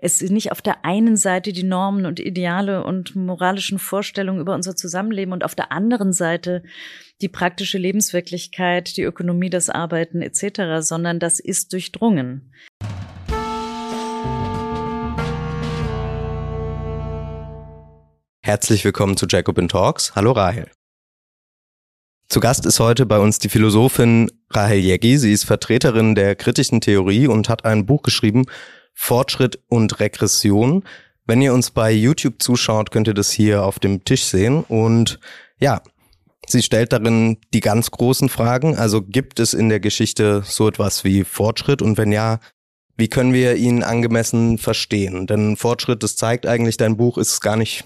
es nicht auf der einen Seite die Normen und Ideale und moralischen Vorstellungen über unser Zusammenleben und auf der anderen Seite die praktische Lebenswirklichkeit, die Ökonomie, das Arbeiten etc., sondern das ist durchdrungen. Herzlich willkommen zu Jacobin Talks. Hallo Rahel. Zu Gast ist heute bei uns die Philosophin Rahel Jeggi. Sie ist Vertreterin der kritischen Theorie und hat ein Buch geschrieben, Fortschritt und Regression. Wenn ihr uns bei YouTube zuschaut, könnt ihr das hier auf dem Tisch sehen. Und ja, sie stellt darin die ganz großen Fragen. Also gibt es in der Geschichte so etwas wie Fortschritt? Und wenn ja, wie können wir ihn angemessen verstehen? Denn Fortschritt, das zeigt eigentlich, dein Buch ist gar nicht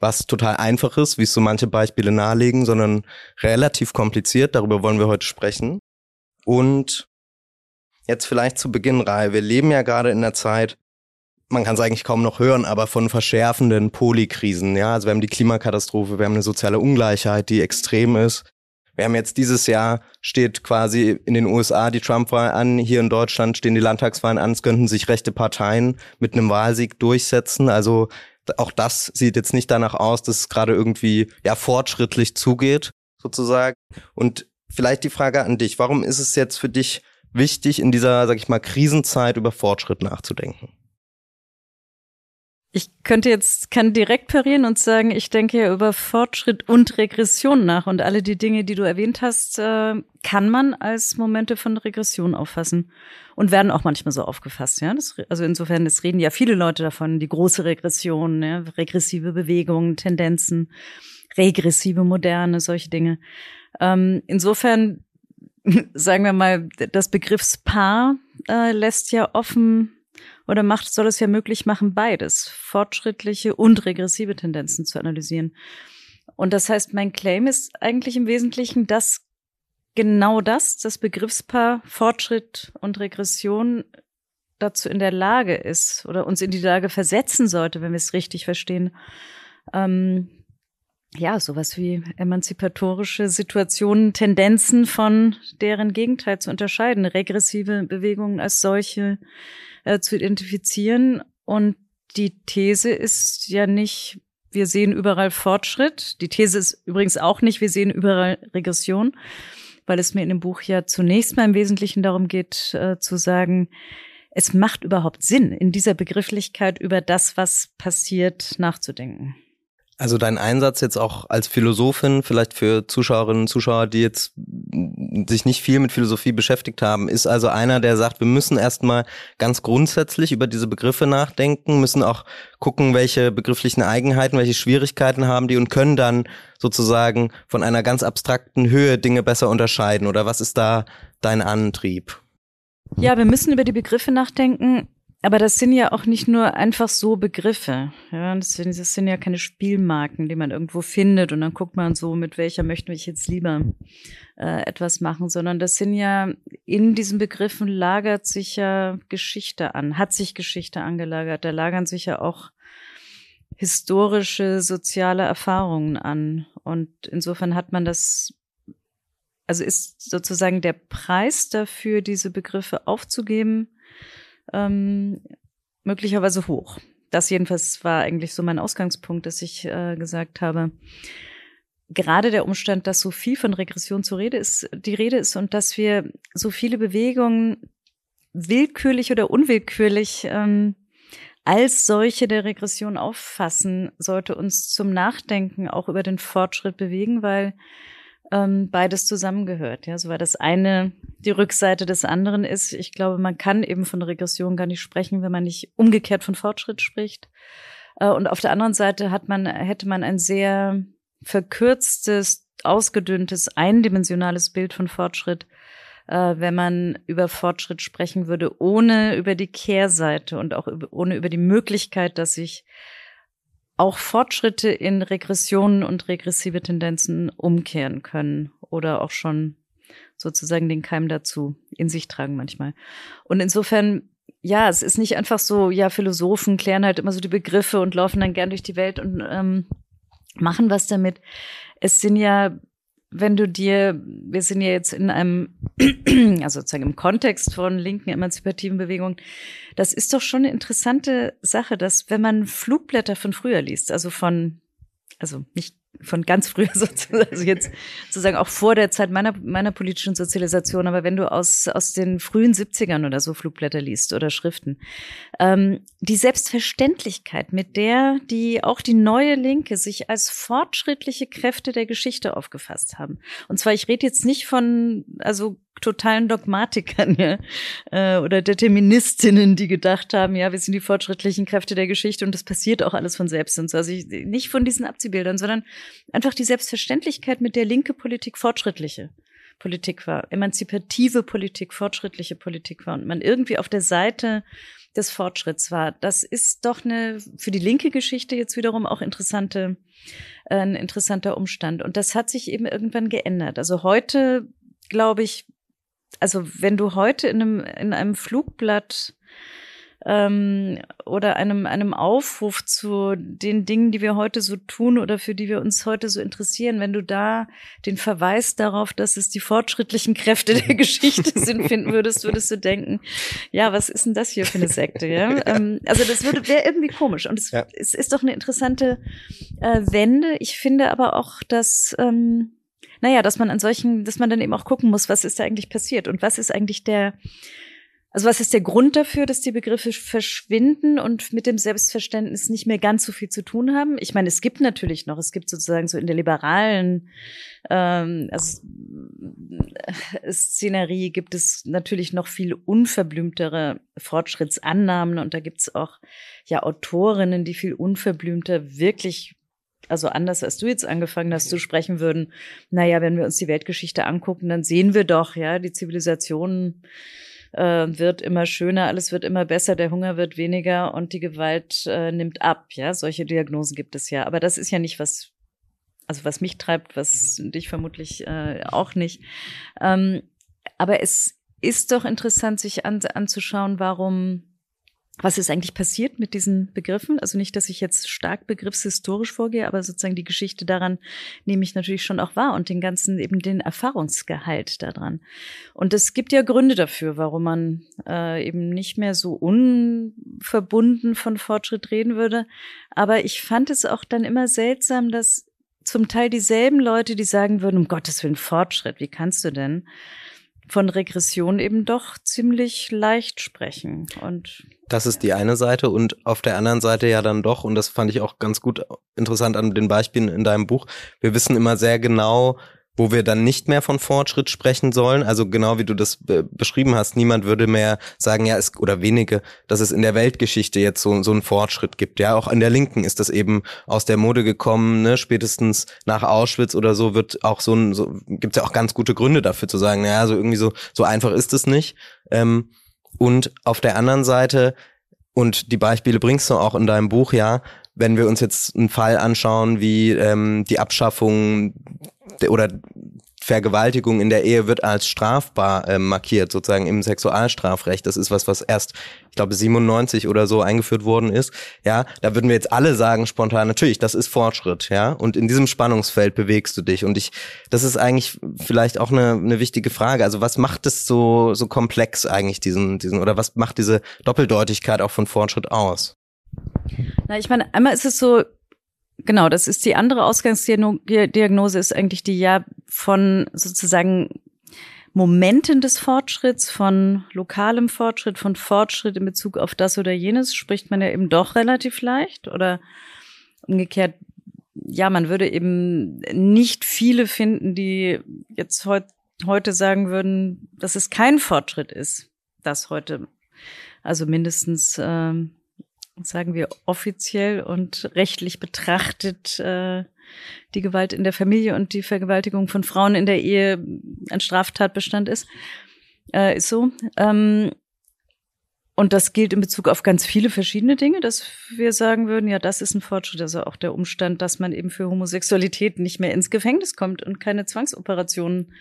was total einfaches, wie es so manche Beispiele nahelegen, sondern relativ kompliziert. Darüber wollen wir heute sprechen. Und jetzt vielleicht zu Beginn, Reihe. Wir leben ja gerade in der Zeit, man kann es eigentlich kaum noch hören, aber von verschärfenden Polykrisen. Ja, also wir haben die Klimakatastrophe, wir haben eine soziale Ungleichheit, die extrem ist. Wir haben jetzt dieses Jahr steht quasi in den USA die Trump-Wahl an, hier in Deutschland stehen die Landtagswahlen an, es könnten sich rechte Parteien mit einem Wahlsieg durchsetzen. Also auch das sieht jetzt nicht danach aus, dass es gerade irgendwie ja fortschrittlich zugeht, sozusagen. Und vielleicht die Frage an dich, warum ist es jetzt für dich wichtig, in dieser, sag ich mal, Krisenzeit über Fortschritt nachzudenken? Ich könnte jetzt, kann direkt parieren und sagen, ich denke ja über Fortschritt und Regression nach und alle die Dinge, die du erwähnt hast, äh, kann man als Momente von Regression auffassen und werden auch manchmal so aufgefasst. Ja, das, also insofern, es reden ja viele Leute davon, die große Regression, ja, regressive Bewegungen, Tendenzen, regressive Moderne, solche Dinge. Ähm, insofern sagen wir mal, das Begriffspaar äh, lässt ja offen oder macht, soll es ja möglich machen, beides, fortschrittliche und regressive Tendenzen zu analysieren. Und das heißt, mein Claim ist eigentlich im Wesentlichen, dass genau das, das Begriffspaar Fortschritt und Regression dazu in der Lage ist oder uns in die Lage versetzen sollte, wenn wir es richtig verstehen, ähm, ja, sowas wie emanzipatorische Situationen, Tendenzen von deren Gegenteil zu unterscheiden, regressive Bewegungen als solche äh, zu identifizieren. Und die These ist ja nicht, wir sehen überall Fortschritt. Die These ist übrigens auch nicht, wir sehen überall Regression, weil es mir in dem Buch ja zunächst mal im Wesentlichen darum geht, äh, zu sagen, es macht überhaupt Sinn, in dieser Begrifflichkeit über das, was passiert, nachzudenken. Also dein Einsatz jetzt auch als Philosophin, vielleicht für Zuschauerinnen und Zuschauer, die jetzt sich nicht viel mit Philosophie beschäftigt haben, ist also einer, der sagt, wir müssen erstmal ganz grundsätzlich über diese Begriffe nachdenken, müssen auch gucken, welche begrifflichen Eigenheiten, welche Schwierigkeiten haben die und können dann sozusagen von einer ganz abstrakten Höhe Dinge besser unterscheiden. Oder was ist da dein Antrieb? Ja, wir müssen über die Begriffe nachdenken, aber das sind ja auch nicht nur einfach so Begriffe. Ja, das sind, das sind ja keine Spielmarken, die man irgendwo findet und dann guckt man so, mit welcher möchte ich jetzt lieber äh, etwas machen, sondern das sind ja, in diesen Begriffen lagert sich ja Geschichte an, hat sich Geschichte angelagert. Da lagern sich ja auch historische, soziale Erfahrungen an. Und insofern hat man das, also ist sozusagen der Preis dafür, diese Begriffe aufzugeben, ähm, möglicherweise hoch. Das jedenfalls war eigentlich so mein Ausgangspunkt, dass ich äh, gesagt habe, gerade der Umstand, dass so viel von Regression zur Rede ist, die Rede ist und dass wir so viele Bewegungen willkürlich oder unwillkürlich ähm, als solche der Regression auffassen, sollte uns zum Nachdenken auch über den Fortschritt bewegen, weil ähm, beides zusammengehört. Ja, so weil das eine die Rückseite des anderen ist. Ich glaube, man kann eben von Regression gar nicht sprechen, wenn man nicht umgekehrt von Fortschritt spricht. Äh, und auf der anderen Seite hat man, hätte man ein sehr verkürztes, ausgedünntes, eindimensionales Bild von Fortschritt, äh, wenn man über Fortschritt sprechen würde, ohne über die Kehrseite und auch ohne über die Möglichkeit, dass sich auch Fortschritte in Regressionen und regressive Tendenzen umkehren können oder auch schon sozusagen den Keim dazu in sich tragen manchmal. Und insofern, ja, es ist nicht einfach so, ja, Philosophen klären halt immer so die Begriffe und laufen dann gern durch die Welt und ähm, machen was damit. Es sind ja wenn du dir, wir sind ja jetzt in einem, also sozusagen im Kontext von linken emanzipativen Bewegungen, das ist doch schon eine interessante Sache, dass wenn man Flugblätter von früher liest, also von, also nicht von ganz früher sozusagen, also jetzt sozusagen auch vor der Zeit meiner, meiner politischen Sozialisation, aber wenn du aus, aus den frühen 70ern oder so Flugblätter liest oder Schriften, ähm, die Selbstverständlichkeit, mit der die auch die neue Linke sich als fortschrittliche Kräfte der Geschichte aufgefasst haben. Und zwar, ich rede jetzt nicht von, also totalen Dogmatikern ja, äh, oder Deterministinnen, die gedacht haben, ja, wir sind die fortschrittlichen Kräfte der Geschichte und das passiert auch alles von selbst und so. Also ich, nicht von diesen Abziehbildern, sondern einfach die Selbstverständlichkeit, mit der linke Politik fortschrittliche Politik war, emanzipative Politik, fortschrittliche Politik war und man irgendwie auf der Seite des Fortschritts war. Das ist doch eine für die linke Geschichte jetzt wiederum auch interessante äh, ein interessanter Umstand und das hat sich eben irgendwann geändert. Also heute glaube ich also wenn du heute in einem, in einem Flugblatt ähm, oder einem, einem Aufruf zu den Dingen, die wir heute so tun oder für die wir uns heute so interessieren, wenn du da den Verweis darauf, dass es die fortschrittlichen Kräfte der Geschichte sind, finden würdest, würdest du denken, ja, was ist denn das hier für eine Sekte? Ja? Ähm, also das würde wäre irgendwie komisch. Und es, ja. es ist doch eine interessante äh, Wende. Ich finde aber auch, dass ähm, naja, dass man an solchen, dass man dann eben auch gucken muss, was ist da eigentlich passiert und was ist eigentlich der, also was ist der Grund dafür, dass die Begriffe verschwinden und mit dem Selbstverständnis nicht mehr ganz so viel zu tun haben? Ich meine, es gibt natürlich noch, es gibt sozusagen so in der liberalen ähm, also, äh, Szenerie gibt es natürlich noch viel unverblümtere Fortschrittsannahmen und da gibt es auch ja Autorinnen, die viel unverblümter wirklich also anders als du jetzt angefangen hast zu sprechen würden, naja, wenn wir uns die Weltgeschichte angucken, dann sehen wir doch, ja, die Zivilisation äh, wird immer schöner, alles wird immer besser, der Hunger wird weniger und die Gewalt äh, nimmt ab, ja, solche Diagnosen gibt es ja. Aber das ist ja nicht was, also was mich treibt, was dich vermutlich äh, auch nicht. Ähm, aber es ist doch interessant, sich an, anzuschauen, warum was ist eigentlich passiert mit diesen Begriffen? Also nicht, dass ich jetzt stark begriffshistorisch vorgehe, aber sozusagen die Geschichte daran nehme ich natürlich schon auch wahr und den ganzen eben den Erfahrungsgehalt daran. Und es gibt ja Gründe dafür, warum man äh, eben nicht mehr so unverbunden von Fortschritt reden würde. Aber ich fand es auch dann immer seltsam, dass zum Teil dieselben Leute, die sagen würden, um Gottes Willen Fortschritt, wie kannst du denn? Von Regression eben doch ziemlich leicht sprechen. Und das ist die eine Seite und auf der anderen Seite ja dann doch, und das fand ich auch ganz gut interessant an den Beispielen in deinem Buch, wir wissen immer sehr genau, wo wir dann nicht mehr von Fortschritt sprechen sollen. Also genau wie du das beschrieben hast, niemand würde mehr sagen, ja, es, oder wenige, dass es in der Weltgeschichte jetzt so, so einen Fortschritt gibt. Ja, auch in der Linken ist das eben aus der Mode gekommen, ne? spätestens nach Auschwitz oder so wird auch so ein, so, gibt ja auch ganz gute Gründe dafür zu sagen, naja, so irgendwie so, so einfach ist es nicht. Ähm, und auf der anderen Seite, und die Beispiele bringst du auch in deinem Buch, ja, wenn wir uns jetzt einen Fall anschauen, wie ähm, die Abschaffung oder Vergewaltigung in der Ehe wird als strafbar äh, markiert, sozusagen im Sexualstrafrecht. Das ist was, was erst, ich glaube, 97 oder so eingeführt worden ist. Ja, da würden wir jetzt alle sagen spontan, natürlich, das ist Fortschritt, ja. Und in diesem Spannungsfeld bewegst du dich. Und ich, das ist eigentlich vielleicht auch eine, eine wichtige Frage. Also was macht es so, so komplex eigentlich, diesen, diesen, oder was macht diese Doppeldeutigkeit auch von Fortschritt aus? Na, ich meine, einmal ist es so, Genau, das ist die andere Ausgangsdiagnose, ist eigentlich die ja von sozusagen Momenten des Fortschritts, von lokalem Fortschritt, von Fortschritt in Bezug auf das oder jenes, spricht man ja eben doch relativ leicht. Oder umgekehrt, ja, man würde eben nicht viele finden, die jetzt heut, heute sagen würden, dass es kein Fortschritt ist, das heute, also mindestens ähm, sagen wir offiziell und rechtlich betrachtet äh, die Gewalt in der Familie und die Vergewaltigung von Frauen in der Ehe ein Straftatbestand ist, äh, ist so. Ähm, und das gilt in Bezug auf ganz viele verschiedene Dinge, dass wir sagen würden, ja, das ist ein Fortschritt. Also auch der Umstand, dass man eben für Homosexualität nicht mehr ins Gefängnis kommt und keine Zwangsoperationen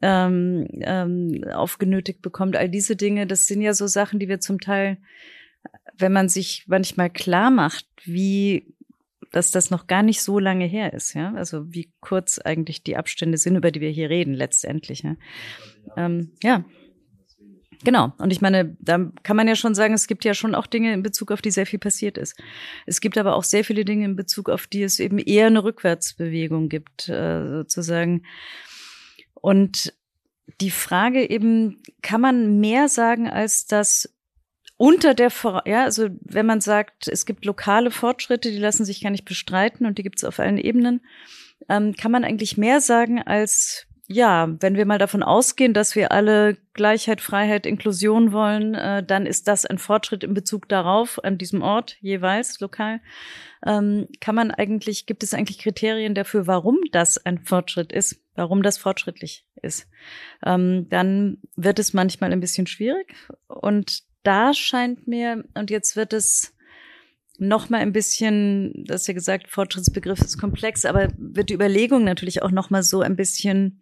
ähm, ähm, aufgenötigt bekommt. All diese Dinge, das sind ja so Sachen, die wir zum Teil wenn man sich manchmal klar macht, wie dass das noch gar nicht so lange her ist, ja. Also wie kurz eigentlich die Abstände sind, über die wir hier reden, letztendlich. Ja. Ähm, ja. Genau. Und ich meine, da kann man ja schon sagen, es gibt ja schon auch Dinge in Bezug auf die sehr viel passiert ist. Es gibt aber auch sehr viele Dinge in Bezug auf die es eben eher eine Rückwärtsbewegung gibt, äh, sozusagen. Und die Frage eben, kann man mehr sagen als das unter der, ja, also wenn man sagt, es gibt lokale Fortschritte, die lassen sich gar nicht bestreiten und die gibt es auf allen Ebenen, ähm, kann man eigentlich mehr sagen als ja, wenn wir mal davon ausgehen, dass wir alle Gleichheit, Freiheit, Inklusion wollen, äh, dann ist das ein Fortschritt in Bezug darauf, an diesem Ort jeweils lokal. Ähm, kann man eigentlich, gibt es eigentlich Kriterien dafür, warum das ein Fortschritt ist, warum das fortschrittlich ist? Ähm, dann wird es manchmal ein bisschen schwierig und da scheint mir, und jetzt wird es noch mal ein bisschen, das ja gesagt, Fortschrittsbegriff ist komplex, aber wird die Überlegung natürlich auch noch mal so ein bisschen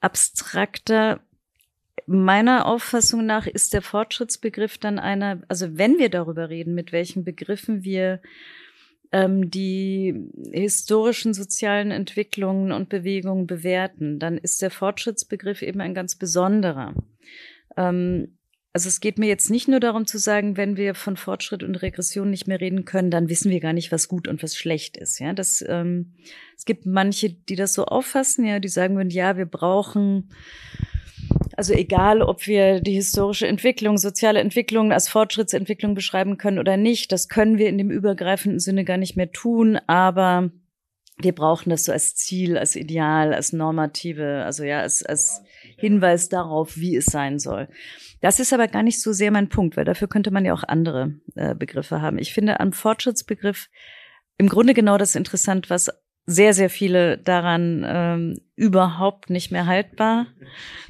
abstrakter. Meiner Auffassung nach ist der Fortschrittsbegriff dann einer, also wenn wir darüber reden, mit welchen Begriffen wir ähm, die historischen sozialen Entwicklungen und Bewegungen bewerten, dann ist der Fortschrittsbegriff eben ein ganz besonderer. Ähm, also es geht mir jetzt nicht nur darum zu sagen, wenn wir von Fortschritt und Regression nicht mehr reden können, dann wissen wir gar nicht, was gut und was schlecht ist. Ja, das ähm, es gibt manche, die das so auffassen, ja, die sagen würden, ja, wir brauchen also egal, ob wir die historische Entwicklung, soziale Entwicklung als Fortschrittsentwicklung beschreiben können oder nicht, das können wir in dem übergreifenden Sinne gar nicht mehr tun, aber wir brauchen das so als Ziel, als Ideal, als normative, also ja, als, als Hinweis darauf, wie es sein soll. Das ist aber gar nicht so sehr mein Punkt, weil dafür könnte man ja auch andere äh, Begriffe haben. Ich finde am Fortschrittsbegriff im Grunde genau das interessant, was sehr, sehr viele daran ähm, überhaupt nicht mehr haltbar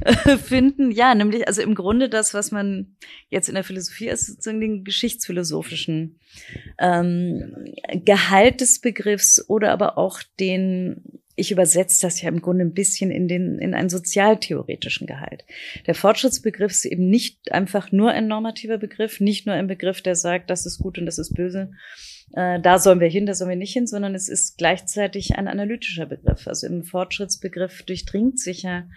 äh, finden. Ja, nämlich also im Grunde das, was man jetzt in der Philosophie ist, sozusagen den geschichtsphilosophischen ähm, Gehalt des Begriffs oder aber auch den ich übersetze das ja im Grunde ein bisschen in den, in einen sozialtheoretischen Gehalt. Der Fortschrittsbegriff ist eben nicht einfach nur ein normativer Begriff, nicht nur ein Begriff, der sagt, das ist gut und das ist böse, äh, da sollen wir hin, da sollen wir nicht hin, sondern es ist gleichzeitig ein analytischer Begriff. Also im Fortschrittsbegriff durchdringt sich ja,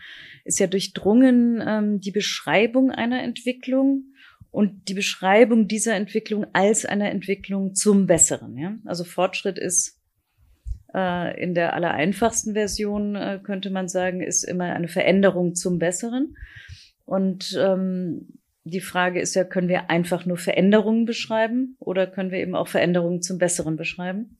ist ja durchdrungen ähm, die Beschreibung einer Entwicklung und die Beschreibung dieser Entwicklung als einer Entwicklung zum Besseren. Ja? Also Fortschritt ist äh, in der allereinfachsten Version äh, könnte man sagen, ist immer eine Veränderung zum Besseren. Und ähm, die Frage ist ja, können wir einfach nur Veränderungen beschreiben oder können wir eben auch Veränderungen zum Besseren beschreiben?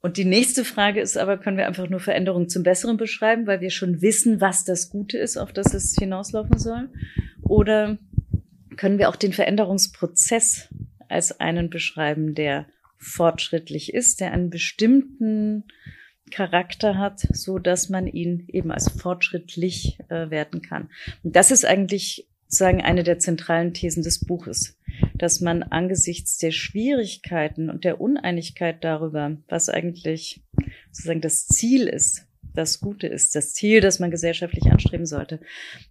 Und die nächste Frage ist aber, können wir einfach nur Veränderungen zum Besseren beschreiben, weil wir schon wissen, was das Gute ist, auf das es hinauslaufen soll? Oder können wir auch den Veränderungsprozess als einen beschreiben, der fortschrittlich ist, der einen bestimmten Charakter hat, so dass man ihn eben als fortschrittlich äh, werten kann. Und das ist eigentlich sozusagen eine der zentralen Thesen des Buches, dass man angesichts der Schwierigkeiten und der Uneinigkeit darüber, was eigentlich sozusagen das Ziel ist, das Gute ist, das Ziel, das man gesellschaftlich anstreben sollte,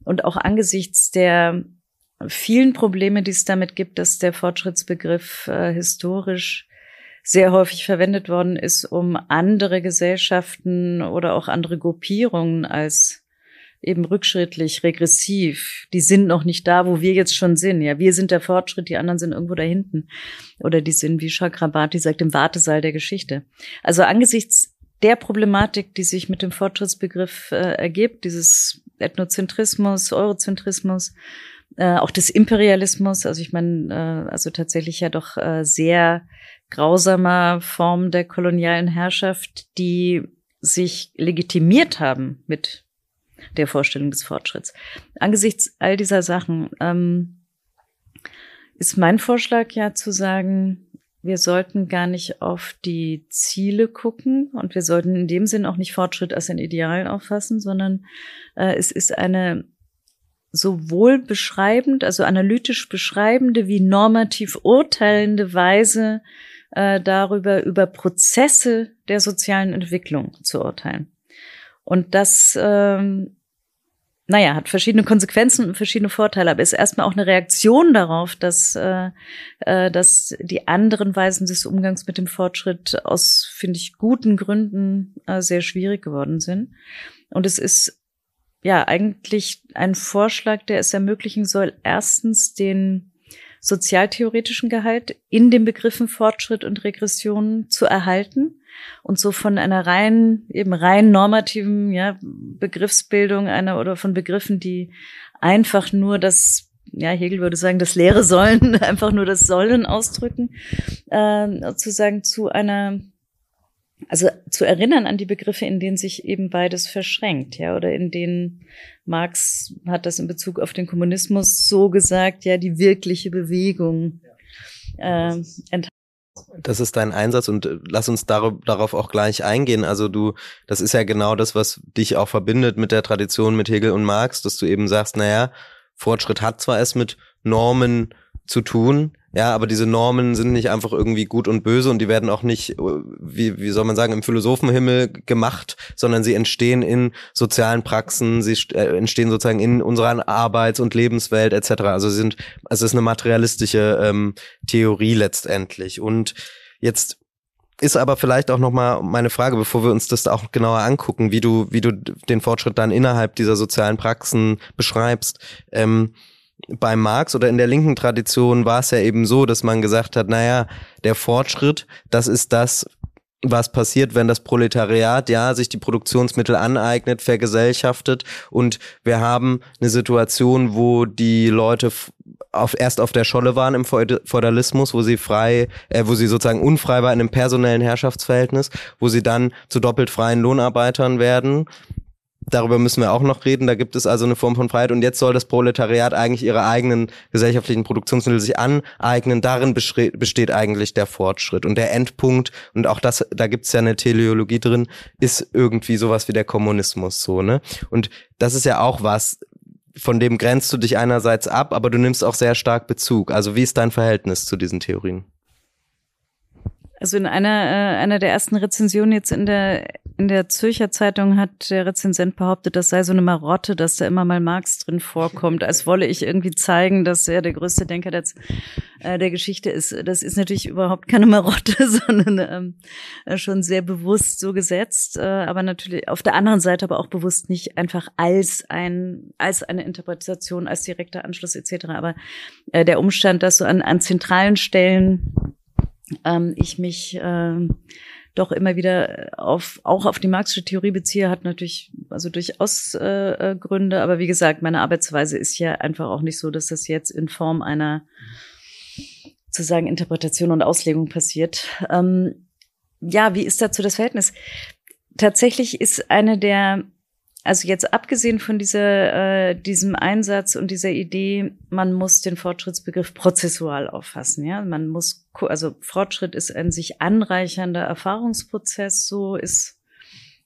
und auch angesichts der vielen Probleme, die es damit gibt, dass der Fortschrittsbegriff äh, historisch sehr häufig verwendet worden ist, um andere Gesellschaften oder auch andere Gruppierungen als eben rückschrittlich, regressiv. Die sind noch nicht da, wo wir jetzt schon sind. Ja, wir sind der Fortschritt, die anderen sind irgendwo da hinten. Oder die sind, wie Chakrabarti sagt, im Wartesaal der Geschichte. Also angesichts der Problematik, die sich mit dem Fortschrittsbegriff äh, ergibt, dieses Ethnozentrismus, Eurozentrismus, äh, auch des Imperialismus, also ich meine, äh, also tatsächlich ja doch äh, sehr grausamer Form der kolonialen Herrschaft, die sich legitimiert haben mit der Vorstellung des Fortschritts. Angesichts all dieser Sachen ähm, ist mein Vorschlag ja zu sagen, wir sollten gar nicht auf die Ziele gucken und wir sollten in dem Sinn auch nicht Fortschritt als ein Ideal auffassen, sondern äh, es ist eine sowohl beschreibend, also analytisch beschreibende wie normativ urteilende Weise äh, darüber, über Prozesse der sozialen Entwicklung zu urteilen. Und das ähm, naja, hat verschiedene Konsequenzen und verschiedene Vorteile, aber ist erstmal auch eine Reaktion darauf, dass, äh, äh, dass die anderen Weisen des Umgangs mit dem Fortschritt aus, finde ich, guten Gründen äh, sehr schwierig geworden sind. Und es ist ja eigentlich ein Vorschlag, der es ermöglichen soll, erstens den sozialtheoretischen Gehalt in den Begriffen Fortschritt und Regression zu erhalten und so von einer rein, eben rein normativen, ja, Begriffsbildung einer oder von Begriffen, die einfach nur das ja, Hegel würde sagen, das leere Sollen, einfach nur das Sollen ausdrücken, äh, zu sagen, zu einer, also zu erinnern an die Begriffe, in denen sich eben beides verschränkt, ja, oder in denen Marx hat das in Bezug auf den Kommunismus so gesagt, ja, die wirkliche Bewegung äh, das ist dein Einsatz und äh, lass uns darauf auch gleich eingehen. Also du, das ist ja genau das, was dich auch verbindet mit der Tradition mit Hegel und Marx, dass du eben sagst, naja, Fortschritt hat zwar es mit Normen zu tun, ja, aber diese Normen sind nicht einfach irgendwie gut und böse und die werden auch nicht, äh, wie, wie soll man sagen, im Philosophenhimmel gemacht, sondern sie entstehen in sozialen Praxen, sie äh, entstehen sozusagen in unserer Arbeits- und Lebenswelt etc. Also sie sind, also es ist eine materialistische ähm, Theorie letztendlich. Und jetzt ist aber vielleicht auch nochmal meine Frage, bevor wir uns das auch genauer angucken, wie du, wie du den Fortschritt dann innerhalb dieser sozialen Praxen beschreibst. Ähm, bei Marx oder in der linken Tradition war es ja eben so, dass man gesagt hat, naja, der Fortschritt, das ist das, was passiert, wenn das Proletariat ja sich die Produktionsmittel aneignet, vergesellschaftet. Und wir haben eine Situation, wo die Leute auf, erst auf der Scholle waren im Feudalismus, wo sie frei, äh, wo sie sozusagen unfrei war in einem personellen Herrschaftsverhältnis, wo sie dann zu doppelt freien Lohnarbeitern werden Darüber müssen wir auch noch reden. Da gibt es also eine Form von Freiheit. Und jetzt soll das Proletariat eigentlich ihre eigenen gesellschaftlichen Produktionsmittel sich aneignen. Darin besteht eigentlich der Fortschritt. Und der Endpunkt, und auch das, da gibt es ja eine Teleologie drin, ist irgendwie sowas wie der Kommunismus, so, ne? Und das ist ja auch was, von dem grenzt du dich einerseits ab, aber du nimmst auch sehr stark Bezug. Also wie ist dein Verhältnis zu diesen Theorien? Also in einer, äh, einer der ersten Rezensionen jetzt in der, in der Zürcher Zeitung hat der Rezensent behauptet, das sei so eine Marotte, dass da immer mal Marx drin vorkommt, als wolle ich irgendwie zeigen, dass er der größte Denker der, äh, der Geschichte ist. Das ist natürlich überhaupt keine Marotte, sondern ähm, äh, schon sehr bewusst so gesetzt, äh, aber natürlich auf der anderen Seite aber auch bewusst nicht einfach als ein, als eine Interpretation, als direkter Anschluss etc. Aber äh, der Umstand, dass so an, an zentralen Stellen ähm, ich mich äh, doch immer wieder auf auch auf die marxische Theorie beziehe, hat natürlich also durchaus äh, äh, Gründe. Aber wie gesagt, meine Arbeitsweise ist ja einfach auch nicht so, dass das jetzt in Form einer zu sagen Interpretation und Auslegung passiert. Ähm, ja, wie ist dazu das Verhältnis? Tatsächlich ist eine der also jetzt abgesehen von dieser, äh, diesem Einsatz und dieser Idee, man muss den Fortschrittsbegriff prozessual auffassen. Ja, man muss, also Fortschritt ist ein sich anreichernder Erfahrungsprozess. So ist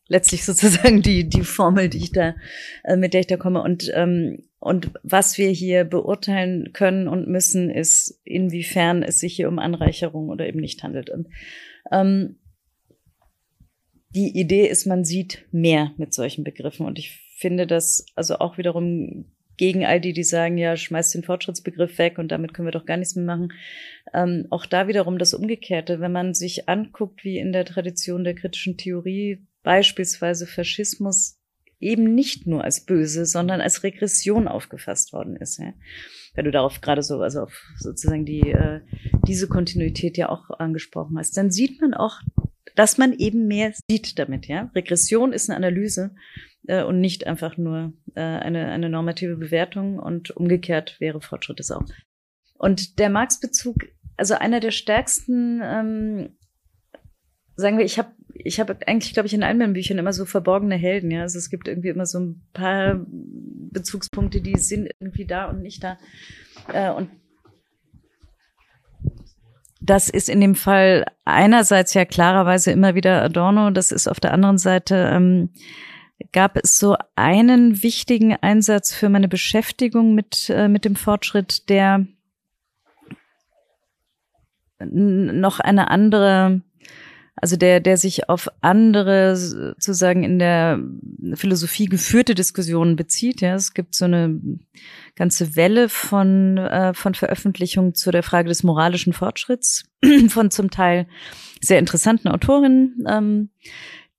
letztlich sozusagen die die Formel, die ich da, äh, mit der ich da komme. Und ähm, und was wir hier beurteilen können und müssen, ist, inwiefern es sich hier um Anreicherung oder eben nicht handelt. Und ähm, die Idee ist, man sieht mehr mit solchen Begriffen. Und ich finde das also auch wiederum gegen all die, die sagen, ja, schmeiß den Fortschrittsbegriff weg und damit können wir doch gar nichts mehr machen. Ähm, auch da wiederum das Umgekehrte. Wenn man sich anguckt, wie in der Tradition der kritischen Theorie beispielsweise Faschismus eben nicht nur als böse, sondern als Regression aufgefasst worden ist. Ja. Wenn du darauf gerade so, also auf sozusagen die, äh, diese Kontinuität ja auch angesprochen hast, dann sieht man auch dass man eben mehr sieht damit. Ja, Regression ist eine Analyse äh, und nicht einfach nur äh, eine eine normative Bewertung und umgekehrt wäre Fortschritt es auch. Und der Marx-Bezug, also einer der stärksten, ähm, sagen wir, ich habe ich habe eigentlich, glaube ich, in allen meinen Büchern immer so verborgene Helden. Ja, also es gibt irgendwie immer so ein paar Bezugspunkte, die sind irgendwie da und nicht da. Äh, und das ist in dem Fall einerseits ja klarerweise immer wieder Adorno, das ist auf der anderen Seite, ähm, gab es so einen wichtigen Einsatz für meine Beschäftigung mit, äh, mit dem Fortschritt, der noch eine andere also der, der sich auf andere sozusagen in der Philosophie geführte Diskussionen bezieht. Ja, es gibt so eine ganze Welle von, äh, von Veröffentlichungen zu der Frage des moralischen Fortschritts von zum Teil sehr interessanten Autorinnen, ähm,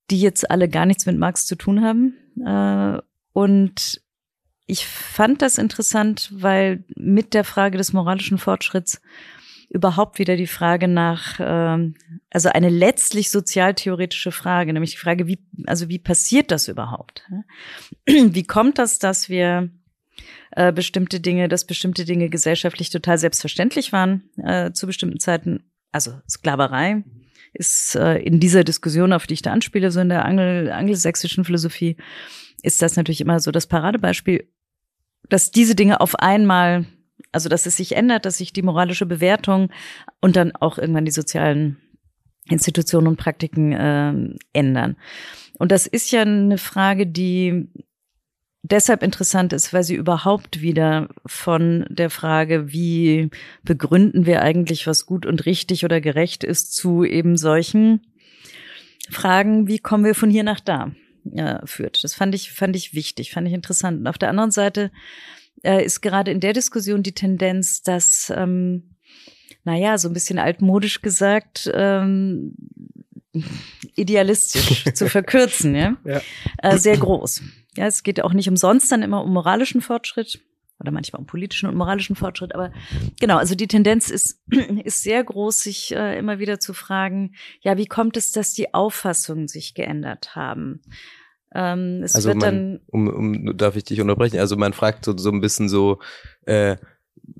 die jetzt alle gar nichts mit Marx zu tun haben. Äh, und ich fand das interessant, weil mit der Frage des moralischen Fortschritts überhaupt wieder die Frage nach, ähm, also eine letztlich sozialtheoretische Frage, nämlich die Frage, wie, also wie passiert das überhaupt? Wie kommt das, dass wir äh, bestimmte Dinge, dass bestimmte Dinge gesellschaftlich total selbstverständlich waren äh, zu bestimmten Zeiten? Also Sklaverei ist äh, in dieser Diskussion, auf die ich da anspiele, so in der Angel, angelsächsischen Philosophie, ist das natürlich immer so das Paradebeispiel, dass diese Dinge auf einmal also, dass es sich ändert, dass sich die moralische Bewertung und dann auch irgendwann die sozialen Institutionen und Praktiken äh, ändern. Und das ist ja eine Frage, die deshalb interessant ist, weil sie überhaupt wieder von der Frage, wie begründen wir eigentlich, was gut und richtig oder gerecht ist, zu eben solchen Fragen, wie kommen wir von hier nach da, äh, führt. Das fand ich, fand ich wichtig, fand ich interessant. Und auf der anderen Seite äh, ist gerade in der Diskussion die Tendenz, dass, ähm, naja, so ein bisschen altmodisch gesagt, ähm, idealistisch zu verkürzen, ja, ja. Äh, sehr groß. Ja, es geht auch nicht umsonst dann immer um moralischen Fortschritt oder manchmal um politischen und moralischen Fortschritt, aber genau, also die Tendenz ist ist sehr groß, sich äh, immer wieder zu fragen, ja, wie kommt es, dass die Auffassungen sich geändert haben? Ähm, es also wird man, dann um, um, darf ich dich unterbrechen? Also man fragt so, so ein bisschen so, äh,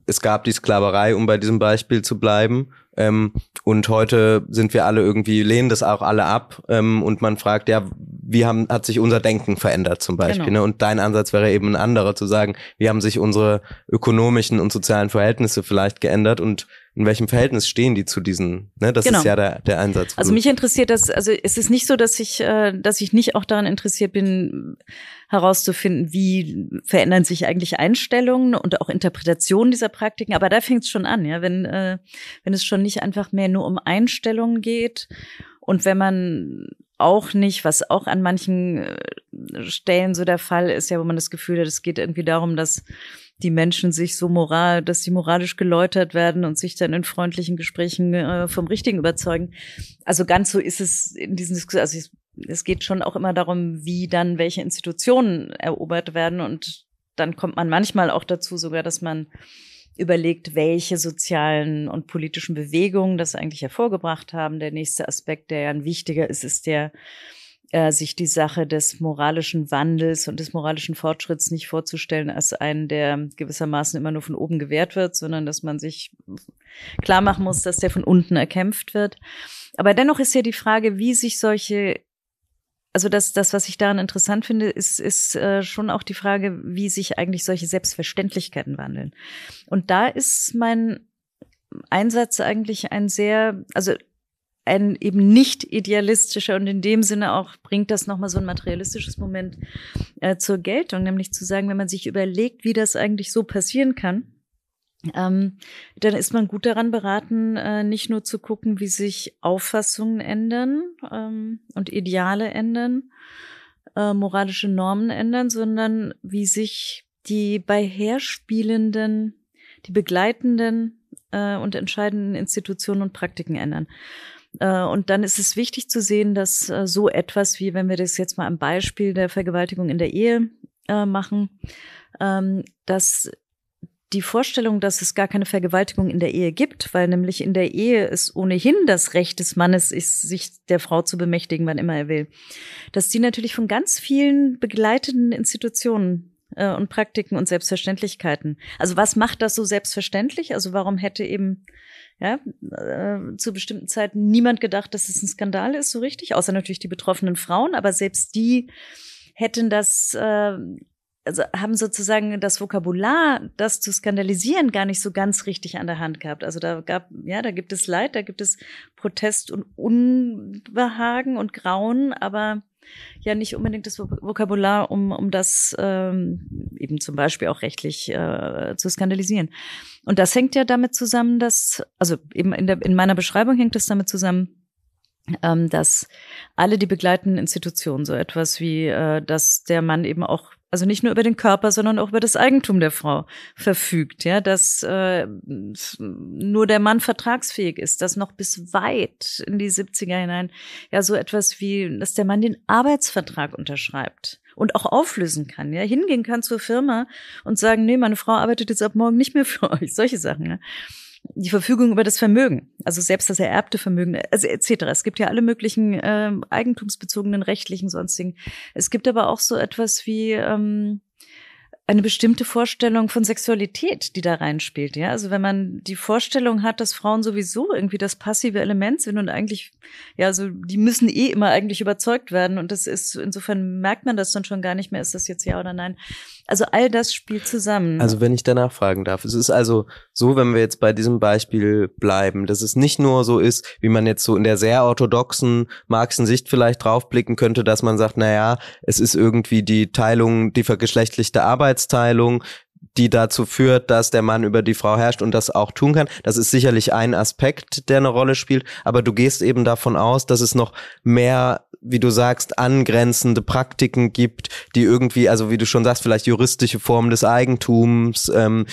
es gab die Sklaverei, um bei diesem Beispiel zu bleiben. Ähm, und heute sind wir alle irgendwie, lehnen das auch alle ab. Ähm, und man fragt, ja, wie haben, hat sich unser Denken verändert zum Beispiel? Genau. Ne? Und dein Ansatz wäre eben ein anderer, zu sagen, wie haben sich unsere ökonomischen und sozialen Verhältnisse vielleicht geändert und in welchem Verhältnis stehen die zu diesen? Ne? Das genau. ist ja der, der Einsatz. Also mich interessiert das, also es ist nicht so, dass ich, äh, dass ich nicht auch daran interessiert bin, herauszufinden, wie verändern sich eigentlich Einstellungen und auch Interpretationen dieser Praktiken. Aber da fängt es schon an, ja, wenn, äh, wenn es schon nicht einfach mehr nur um Einstellungen geht und wenn man auch nicht, was auch an manchen äh, Stellen so der Fall ist, ja, wo man das Gefühl hat, es geht irgendwie darum, dass die Menschen sich so moral, dass sie moralisch geläutert werden und sich dann in freundlichen Gesprächen äh, vom Richtigen überzeugen. Also ganz so ist es in diesen Diskussionen, also es, es geht schon auch immer darum, wie dann welche Institutionen erobert werden und dann kommt man manchmal auch dazu sogar, dass man überlegt, welche sozialen und politischen Bewegungen das eigentlich hervorgebracht haben. Der nächste Aspekt, der ja ein wichtiger ist, ist der äh, sich die Sache des moralischen Wandels und des moralischen Fortschritts nicht vorzustellen als einen, der gewissermaßen immer nur von oben gewährt wird, sondern dass man sich klar machen muss, dass der von unten erkämpft wird. Aber dennoch ist ja die Frage, wie sich solche also das, das, was ich daran interessant finde, ist, ist äh, schon auch die Frage, wie sich eigentlich solche Selbstverständlichkeiten wandeln. Und da ist mein Einsatz eigentlich ein sehr, also ein eben nicht idealistischer und in dem Sinne auch bringt das nochmal so ein materialistisches Moment äh, zur Geltung, nämlich zu sagen, wenn man sich überlegt, wie das eigentlich so passieren kann, ähm, dann ist man gut daran beraten, äh, nicht nur zu gucken, wie sich Auffassungen ändern ähm, und Ideale ändern, äh, moralische Normen ändern, sondern wie sich die bei herspielenden, die begleitenden äh, und entscheidenden Institutionen und Praktiken ändern. Äh, und dann ist es wichtig zu sehen, dass äh, so etwas wie, wenn wir das jetzt mal am Beispiel der Vergewaltigung in der Ehe äh, machen, ähm, dass die Vorstellung, dass es gar keine Vergewaltigung in der Ehe gibt, weil nämlich in der Ehe es ohnehin das Recht des Mannes ist, sich der Frau zu bemächtigen, wann immer er will, dass die natürlich von ganz vielen begleitenden Institutionen und Praktiken und Selbstverständlichkeiten. Also was macht das so selbstverständlich? Also warum hätte eben ja, äh, zu bestimmten Zeiten niemand gedacht, dass es ein Skandal ist, so richtig, außer natürlich die betroffenen Frauen, aber selbst die hätten das, äh, also haben sozusagen das Vokabular, das zu skandalisieren, gar nicht so ganz richtig an der Hand gehabt. Also da gab, ja, da gibt es Leid, da gibt es Protest und Unbehagen und Grauen, aber ja nicht unbedingt das Vokabular, um, um das ähm, eben zum Beispiel auch rechtlich äh, zu skandalisieren. Und das hängt ja damit zusammen, dass, also eben in, der, in meiner Beschreibung hängt es damit zusammen, ähm, dass alle die begleitenden Institutionen, so etwas wie, äh, dass der Mann eben auch also nicht nur über den Körper, sondern auch über das Eigentum der Frau verfügt, ja, dass äh, nur der Mann vertragsfähig ist, dass noch bis weit in die 70er hinein ja so etwas wie, dass der Mann den Arbeitsvertrag unterschreibt und auch auflösen kann, ja, hingehen kann zur Firma und sagen, nee, meine Frau arbeitet jetzt ab morgen nicht mehr für euch, solche Sachen, ja die Verfügung über das Vermögen, also selbst das ererbte Vermögen, also etc. Es gibt ja alle möglichen äh, eigentumsbezogenen, rechtlichen, sonstigen. Es gibt aber auch so etwas wie ähm, eine bestimmte Vorstellung von Sexualität, die da reinspielt. Ja, also wenn man die Vorstellung hat, dass Frauen sowieso irgendwie das passive Element sind und eigentlich, ja, also die müssen eh immer eigentlich überzeugt werden und das ist, insofern merkt man das dann schon gar nicht mehr, ist das jetzt ja oder nein. Also all das spielt zusammen. Also wenn ich danach fragen darf, es ist also so, wenn wir jetzt bei diesem Beispiel bleiben, dass es nicht nur so ist, wie man jetzt so in der sehr orthodoxen Marxen Sicht vielleicht draufblicken könnte, dass man sagt, na ja, es ist irgendwie die Teilung, die vergeschlechtlichte Arbeitsteilung, die dazu führt, dass der Mann über die Frau herrscht und das auch tun kann. Das ist sicherlich ein Aspekt, der eine Rolle spielt, aber du gehst eben davon aus, dass es noch mehr wie du sagst, angrenzende Praktiken gibt, die irgendwie, also wie du schon sagst, vielleicht juristische Formen des Eigentums, ähm,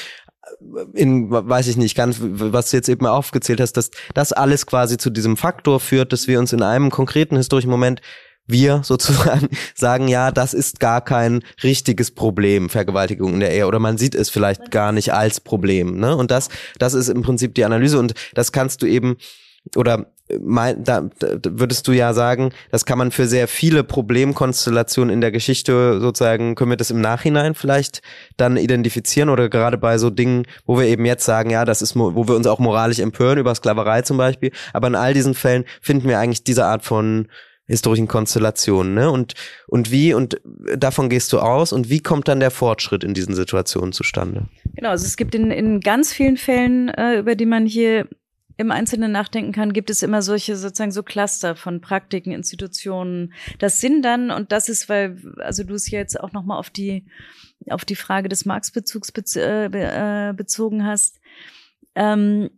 in, weiß ich nicht, ganz, was du jetzt eben aufgezählt hast, dass das alles quasi zu diesem Faktor führt, dass wir uns in einem konkreten historischen Moment wir sozusagen sagen, ja, das ist gar kein richtiges Problem, Vergewaltigung in der Ehe, oder man sieht es vielleicht gar nicht als Problem, ne? Und das, das ist im Prinzip die Analyse. Und das kannst du eben, oder mein, da, da würdest du ja sagen, das kann man für sehr viele Problemkonstellationen in der Geschichte sozusagen, können wir das im Nachhinein vielleicht dann identifizieren? Oder gerade bei so Dingen, wo wir eben jetzt sagen, ja, das ist, wo wir uns auch moralisch empören über Sklaverei zum Beispiel, aber in all diesen Fällen finden wir eigentlich diese Art von historischen Konstellationen, ne? Und, und wie, und davon gehst du aus und wie kommt dann der Fortschritt in diesen Situationen zustande? Genau, also es gibt in, in ganz vielen Fällen, äh, über die man hier im Einzelnen nachdenken kann, gibt es immer solche sozusagen so Cluster von Praktiken, Institutionen. Das sind dann, und das ist, weil, also du es ja jetzt auch nochmal auf die, auf die Frage des Marx-Bezugs bez, äh, äh, bezogen hast. Ähm,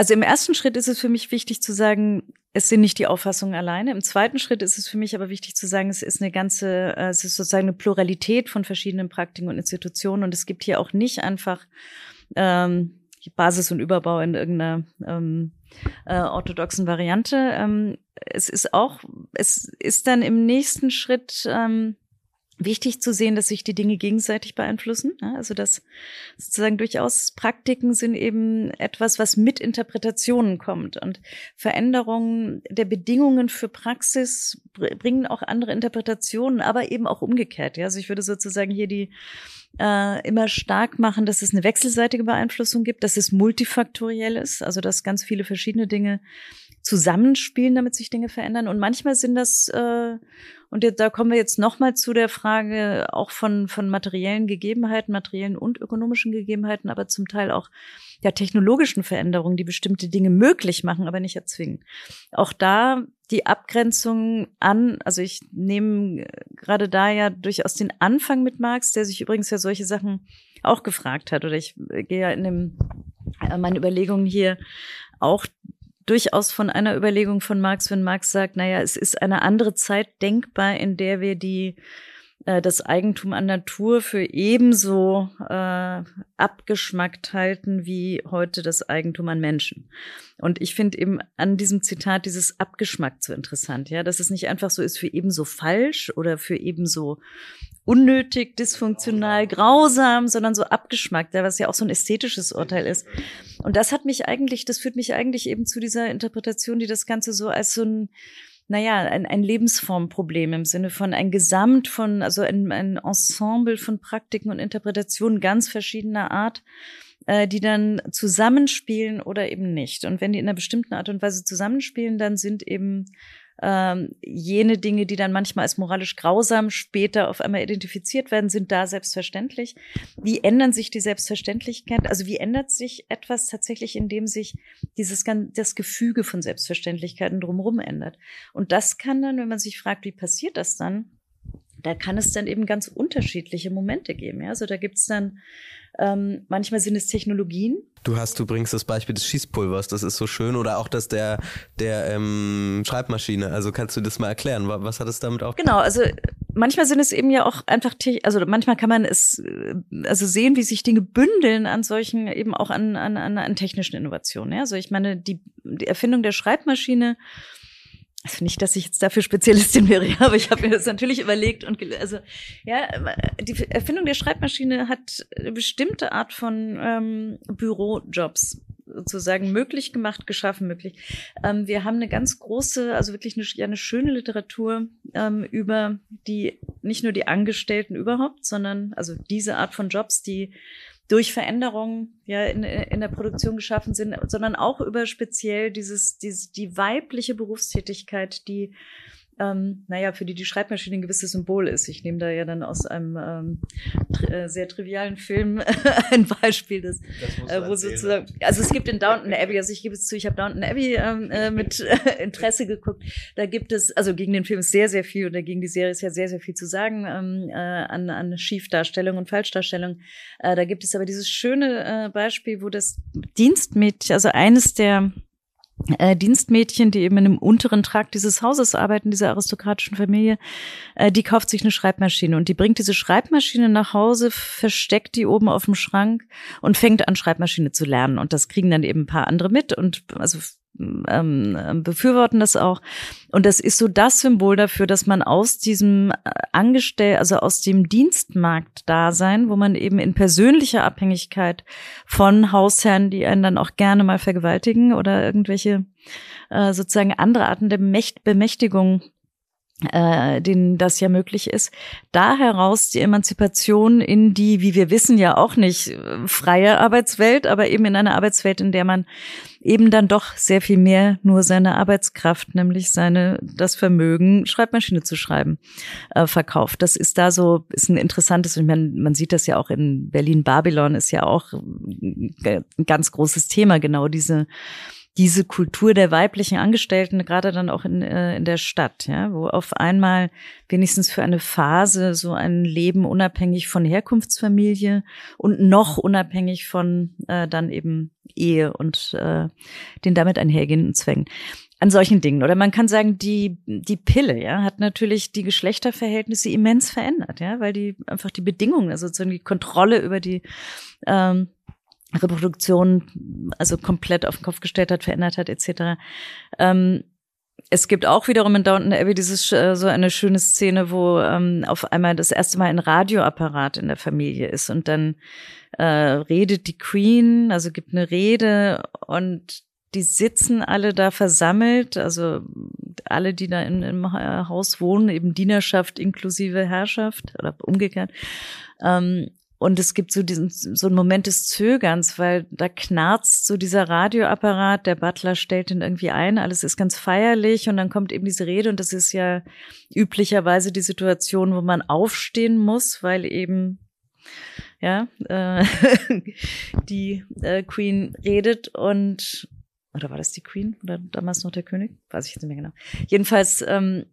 also im ersten Schritt ist es für mich wichtig zu sagen, es sind nicht die Auffassungen alleine. Im zweiten Schritt ist es für mich aber wichtig zu sagen, es ist eine ganze, äh, es ist sozusagen eine Pluralität von verschiedenen Praktiken und Institutionen und es gibt hier auch nicht einfach ähm, Basis und Überbau in irgendeiner ähm, äh, orthodoxen Variante. Ähm, es ist auch, es ist dann im nächsten Schritt ähm, wichtig zu sehen, dass sich die Dinge gegenseitig beeinflussen. Ja, also dass sozusagen durchaus Praktiken sind eben etwas, was mit Interpretationen kommt. Und Veränderungen der Bedingungen für Praxis bringen auch andere Interpretationen, aber eben auch umgekehrt. Also ich würde sozusagen hier die äh, immer stark machen, dass es eine wechselseitige Beeinflussung gibt, dass es multifaktoriell ist, also dass ganz viele verschiedene Dinge zusammenspielen, damit sich Dinge verändern. Und manchmal sind das, äh, und da kommen wir jetzt nochmal zu der Frage auch von, von materiellen Gegebenheiten, materiellen und ökonomischen Gegebenheiten, aber zum Teil auch ja, technologischen Veränderungen, die bestimmte Dinge möglich machen, aber nicht erzwingen. Auch da die Abgrenzung an, also ich nehme gerade da ja durchaus den Anfang mit Marx, der sich übrigens ja solche Sachen auch gefragt hat, oder ich gehe ja in dem, äh, meine Überlegungen hier auch durchaus von einer Überlegung von Marx, wenn Marx sagt, naja, es ist eine andere Zeit denkbar, in der wir die äh, das Eigentum an Natur für ebenso äh, abgeschmackt halten wie heute das Eigentum an Menschen. Und ich finde eben an diesem Zitat dieses abgeschmackt so interessant, ja, dass es nicht einfach so ist für ebenso falsch oder für ebenso unnötig, dysfunktional, grausam, sondern so abgeschmackt, was ja auch so ein ästhetisches Urteil ist. Und das hat mich eigentlich, das führt mich eigentlich eben zu dieser Interpretation, die das Ganze so als so ein naja, ein, ein Lebensformproblem im Sinne von ein Gesamt von, also ein, ein Ensemble von Praktiken und Interpretationen ganz verschiedener Art, äh, die dann zusammenspielen oder eben nicht. Und wenn die in einer bestimmten Art und Weise zusammenspielen, dann sind eben ähm, jene Dinge, die dann manchmal als moralisch grausam später auf einmal identifiziert werden, sind da selbstverständlich. Wie ändern sich die Selbstverständlichkeit? Also wie ändert sich etwas tatsächlich, indem sich dieses das Gefüge von Selbstverständlichkeiten drumherum ändert? Und das kann dann, wenn man sich fragt, wie passiert das dann? Da kann es dann eben ganz unterschiedliche Momente geben. Ja? Also da gibt's dann ähm, manchmal sind es Technologien. Du hast, du bringst das Beispiel des Schießpulvers, das ist so schön, oder auch das der der ähm, Schreibmaschine. Also kannst du das mal erklären? Was hat es damit auch? Genau, also manchmal sind es eben ja auch einfach, also manchmal kann man es äh, also sehen, wie sich Dinge bündeln an solchen eben auch an an, an, an technischen Innovationen. Ja? Also ich meine die, die Erfindung der Schreibmaschine also nicht, dass ich jetzt dafür Spezialistin wäre, aber ich habe mir das natürlich überlegt und also ja, die Erfindung der Schreibmaschine hat eine bestimmte Art von ähm, Bürojobs sozusagen möglich gemacht, geschaffen, möglich. Ähm, wir haben eine ganz große, also wirklich eine, ja, eine schöne Literatur ähm, über die nicht nur die Angestellten überhaupt, sondern also diese Art von Jobs, die durch Veränderungen ja in, in der Produktion geschaffen sind, sondern auch über speziell dieses, dieses die weibliche Berufstätigkeit, die ähm, naja, für die die Schreibmaschine ein gewisses Symbol ist. Ich nehme da ja dann aus einem ähm, tri äh, sehr trivialen Film ein Beispiel, das, das äh, wo sozusagen, also es gibt in Downton Abbey, also ich gebe es zu, ich habe Downton Abbey ähm, äh, mit äh, Interesse geguckt. Da gibt es, also gegen den Film ist sehr, sehr viel oder gegen die Serie ist ja sehr, sehr viel zu sagen ähm, äh, an, an Schiefdarstellung und Falschdarstellung. Äh, da gibt es aber dieses schöne äh, Beispiel, wo das Dienstmädchen, also eines der äh, Dienstmädchen, die eben in dem unteren Trakt dieses Hauses arbeiten, dieser aristokratischen Familie, äh, die kauft sich eine Schreibmaschine und die bringt diese Schreibmaschine nach Hause, versteckt die oben auf dem Schrank und fängt an, Schreibmaschine zu lernen. Und das kriegen dann eben ein paar andere mit und also ähm, befürworten das auch. Und das ist so das Symbol dafür, dass man aus diesem äh, Angestell, also aus dem Dienstmarkt-Dasein, wo man eben in persönlicher Abhängigkeit von Hausherren, die einen dann auch gerne mal vergewaltigen oder irgendwelche äh, sozusagen andere Arten der Bemächtigung äh, denen das ja möglich ist, da heraus die Emanzipation in die, wie wir wissen, ja auch nicht äh, freie Arbeitswelt, aber eben in eine Arbeitswelt, in der man eben dann doch sehr viel mehr nur seine Arbeitskraft, nämlich seine das Vermögen, Schreibmaschine zu schreiben, äh, verkauft. Das ist da so, ist ein interessantes, und man, man sieht das ja auch in Berlin Babylon, ist ja auch ein ganz großes Thema, genau diese diese Kultur der weiblichen Angestellten, gerade dann auch in, äh, in der Stadt, ja, wo auf einmal wenigstens für eine Phase so ein Leben unabhängig von Herkunftsfamilie und noch unabhängig von äh, dann eben Ehe und äh, den damit einhergehenden Zwängen an solchen Dingen. Oder man kann sagen, die, die Pille, ja, hat natürlich die Geschlechterverhältnisse immens verändert, ja, weil die einfach die Bedingungen, also sozusagen die Kontrolle über die ähm, Reproduktion also komplett auf den Kopf gestellt hat, verändert hat, etc. Ähm, es gibt auch wiederum in Downton Abbey dieses äh, so eine schöne Szene, wo ähm, auf einmal das erste Mal ein Radioapparat in der Familie ist und dann äh, redet die Queen, also gibt eine Rede und die sitzen alle da versammelt, also alle, die da in, im Haus wohnen, eben Dienerschaft inklusive Herrschaft oder umgekehrt. Ähm, und es gibt so diesen, so einen Moment des Zögerns, weil da knarzt so dieser Radioapparat, der Butler stellt ihn irgendwie ein, alles ist ganz feierlich und dann kommt eben diese Rede und das ist ja üblicherweise die Situation, wo man aufstehen muss, weil eben ja äh, die äh, Queen redet und oder war das die Queen oder damals noch der König? Weiß ich jetzt nicht mehr genau. Jedenfalls ähm,